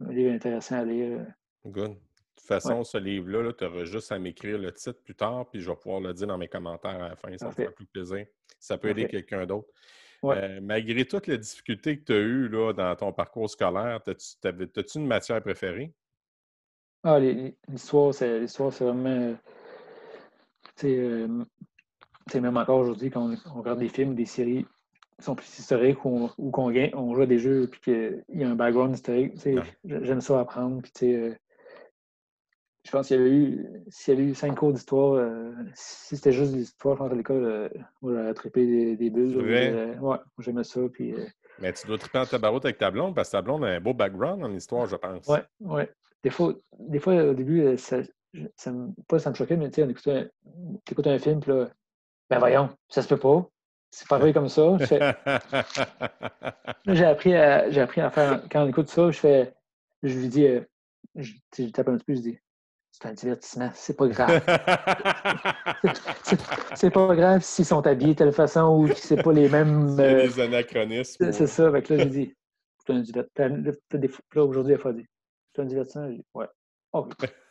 un livre intéressant à lire. euh. Good. De toute façon, ce livre-là, tu auras juste à m'écrire le titre plus tard, puis je vais pouvoir le dire dans mes commentaires à la fin. Ça me fera plus plaisir. Ça peut aider quelqu'un d'autre. Euh, malgré toutes les difficultés que tu as eues là, dans ton parcours scolaire, as-tu une matière préférée? Ah, l'histoire, c'est l'histoire, c'est vraiment. Euh, même encore aujourd'hui, quand on, regarde des films, des séries qui sont plus historiques ou, qu'on on joue à des jeux et qu'il y a un background historique, j'aime ça apprendre. Puis, euh, je pense qu'il y avait eu, s'il y avait eu cinq cours d'histoire, euh, si c'était juste l'histoire, je pense à l'école, euh, moi j'aurais trippé des, des bulles. Ouais, ouais j'aimais ça. Puis, euh, Mais tu dois tripper en tabaroute avec ta blonde parce que ta blonde a un beau background en histoire, je pense. Oui, oui. Des fois, des fois, au début, ça, ça, me, pas ça me choquait, mais tu sais, on écoutait un, un film, puis là, ben voyons, ça se peut pas. C'est pas vrai comme ça. j'ai appris, à, j'ai appris à faire, quand on écoute ça, je fais, je lui dis, je, je tape un petit peu, je dis, c'est un divertissement, c'est pas grave. c'est pas grave s'ils sont habillés de telle façon ou que c'est pas les mêmes. C'est des euh, anachronismes. C'est ça. Avec là, j'ai dit, c'est un divertissement. Là, aujourd'hui, il a dit, c'est un divertissement. Ouais. Oh,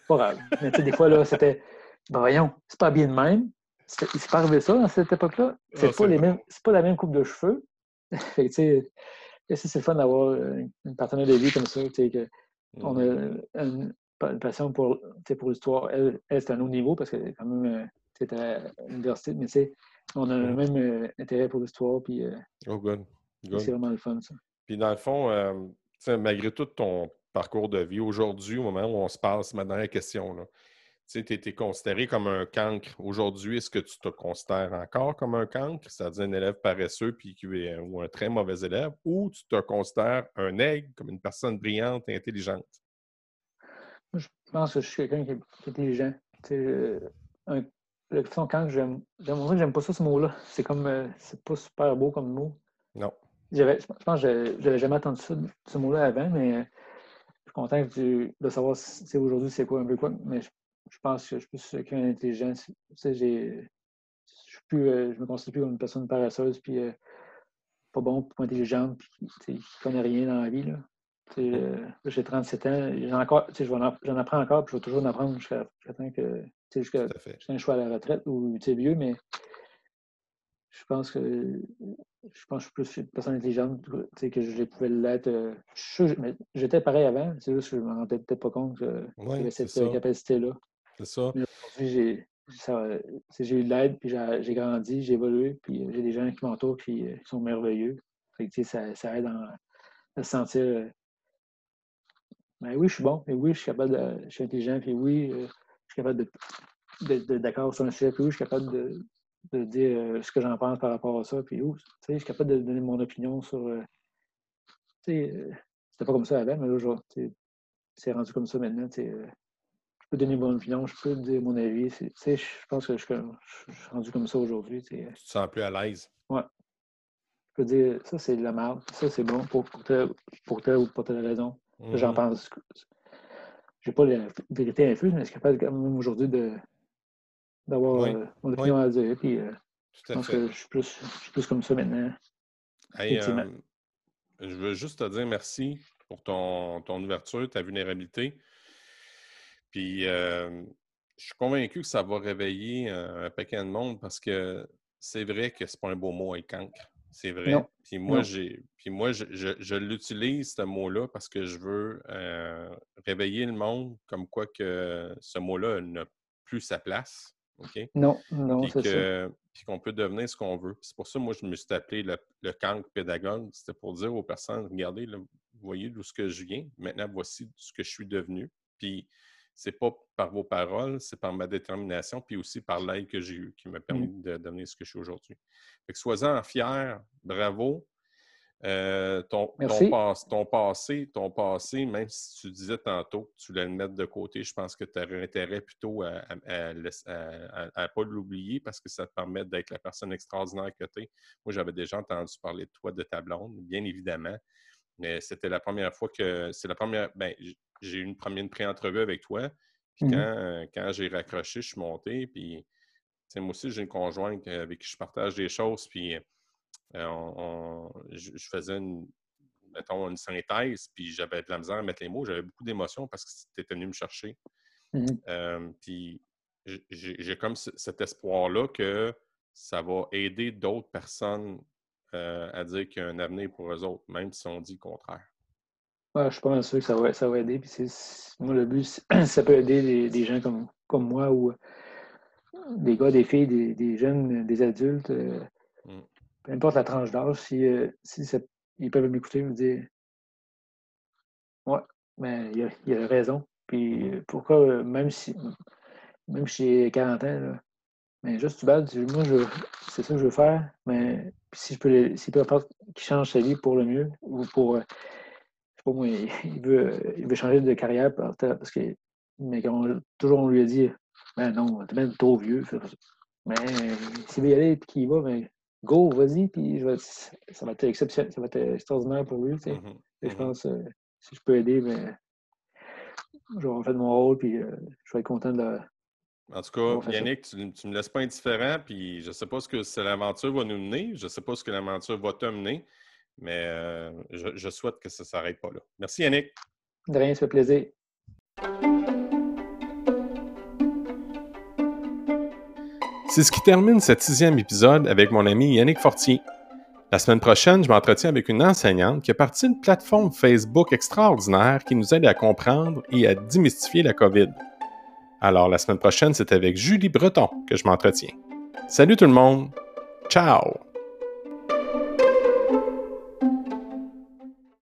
pas grave. Mais tu sais, des fois, là, c'était, ben voyons, c'est pas bien de même. Il s'est pas arrivé ça dans cette époque-là. C'est ah, pas, les mêmes, pas la même coupe de cheveux. tu sais, c'est le fun d'avoir une partenaire de vie comme ça, tu sais, que on a une, une passion pour, pour l'histoire. Elle, elle c'est un haut niveau parce qu'elle est quand même euh, à l'université, mais on a le même euh, intérêt pour l'histoire. Puis, euh, oh, good. C'est vraiment le fun, ça. Puis, dans le fond, malgré tout ton parcours de vie, aujourd'hui, au moment où on se passe, ma dernière question, tu sais, été considéré comme un cancre. Aujourd'hui, est-ce que tu te considères encore comme un cancre, c'est-à-dire un élève paresseux puis ou un très mauvais élève, ou tu te considères un aigle, comme une personne brillante et intelligente? Je pense que je suis quelqu'un qui, est intelligent. Euh, un, le quand j'aime, j'aime pas ça ce mot-là. C'est comme, euh, c'est pas super beau comme mot. Non. Je pense que j'avais jamais entendu ça, ce mot-là avant, mais content de savoir si, aujourd'hui c'est quoi un peu quoi. Mais je, pense que je suis plus quelqu'un d'intelligent. j'ai, je, plus, euh, je me considère plus comme une personne paresseuse, puis pas bon, pas intelligente, puis qui connaît rien dans la vie. Là. Euh, j'ai 37 ans, j'en apprends encore, puis je vais toujours en apprendre jusqu'à temps que jusqu'à un choix à la retraite ou vieux, mais je pense que je pense que je suis plus une personne intelligente que je pouvais l'être. Euh, j'étais pareil avant, c'est juste que je ne me rendais peut-être pas compte que j'avais cette capacité-là. C'est ça. Aujourd'hui, j'ai eu de l'aide, puis j'ai grandi, j'ai évolué, puis j'ai des gens qui m'entourent qui, qui, sont merveilleux. ça, ça aide à se sentir ben oui, je suis bon, et oui, je suis capable de, je suis intelligent, puis oui, euh, je suis capable de, d'accord sur un sujet, puis oui, je suis capable de, dire euh, ce que j'en pense par rapport à ça, puis oui, je suis capable de donner mon opinion sur. Euh, tu sais, c'était pas comme ça avant, mais là, c'est rendu comme ça maintenant. je peux donner mon opinion, je peux dire mon avis. Je pense que je, suis rendu comme ça aujourd'hui. Tu te sens plus à l'aise. Ouais. Je peux dire, ça, c'est de la merde, ça, c'est bon pour, pour, pour telle ou pour telle raison. J'en mm-hmm. pense. Je n'ai pas la vérité infuse, mais je suis capable quand même d'avoir euh, mon opinion à dire. Puis, euh, je pense que je suis, plus, je suis, plus, comme ça maintenant. Euh, je veux juste te dire merci pour ton, ton ouverture, ta vulnérabilité. Puis, je suis convaincu que ça va réveiller un paquet de monde parce que c'est vrai que c'est pas un beau mot, être cancre. C'est vrai. Puis moi, j'ai, puis moi, je, l'utilise, ce mot-là, parce que je veux euh, réveiller le monde comme quoi que ce mot-là n'a plus sa place. Non, non, c'est ça. Puis qu'on peut devenir ce qu'on veut. C'est pour ça, moi, je me suis appelé le, le cancre pédagogue. C'était pour dire aux personnes, regardez, vous voyez d'où ce que je viens. Maintenant, voici ce que je suis devenu. Puis c'est pas par vos paroles, c'est par ma détermination, puis aussi par l'aide que j'ai eue qui m'a permis mmh. de devenir ce que je suis aujourd'hui. Fait que sois-en fier, bravo. Euh, ton, ton, passé, ton passé, même si tu disais tantôt que tu voulais le mettre de côté, je pense que tu aurais intérêt plutôt à ne pas l'oublier parce que ça te permet d'être la personne extraordinaire que tu es. Moi, j'avais déjà entendu parler de toi, de ta blonde, bien évidemment. Mais c'était la première fois que. C'est la première. Ben, j'ai eu une première pré-entrevue avec toi. Puis mmh quand, j'ai raccroché, je suis monté. Puis, moi aussi, j'ai une conjointe avec qui je partage des choses. Puis, euh, je, faisais une, mettons, une synthèse. Puis, j'avais de la misère à mettre les mots. J'avais beaucoup d'émotions parce que tu étais venu me chercher. Mmh euh, puis, j'ai comme cet espoir-là que ça va aider d'autres personnes euh, à dire qu'il y a un avenir pour eux autres, même si on dit le contraire. je suis pas mal sûr que ça va, ça va aider. Puis moi, le but, ça peut aider des, gens comme, comme moi ou des gars, des filles, des, jeunes, des adultes. Peu importe la tranche d'âge, si, si ils peuvent m'écouter et me dire Ouais, mais il y, a, raison. Puis pourquoi, même si même si j'ai 40 ans, mais juste tu bats, moi, je, c'est ça que je veux faire. Mais si je peux, s'il peut faire qu'il change sa vie pour le mieux, ou pour, euh, je sais pas moi, il veut, il veut changer de carrière parce que, mais toujours on lui a dit, ben non, t'es même trop vieux. Mais s'il veut y aller et qu'il y va, ben, go, vas-y, puis ça va être exceptionnel, ça va être extraordinaire pour lui. Tu sais. Et je mm-hmm. pense, euh, si je peux aider, ben, je vais faire mon rôle, puis euh, je vais être content de, en tout cas, Yannick, tu ne me laisses pas indifférent, puis je ne sais pas ce que l'aventure va nous mener, je ne sais pas ce que l'aventure va te mener, mais euh, je, souhaite que ça ne s'arrête pas là. Merci Yannick. De rien, ça fait plaisir. C'est ce qui termine ce sixième épisode avec mon ami Yannick Fortier. La semaine prochaine, je m'entretiens avec une enseignante qui a parti d'une plateforme Facebook extraordinaire qui nous aide à comprendre et à démystifier la COVID. Alors la semaine prochaine, c'est avec Julie Breton que je m'entretiens. Salut tout le monde. Ciao.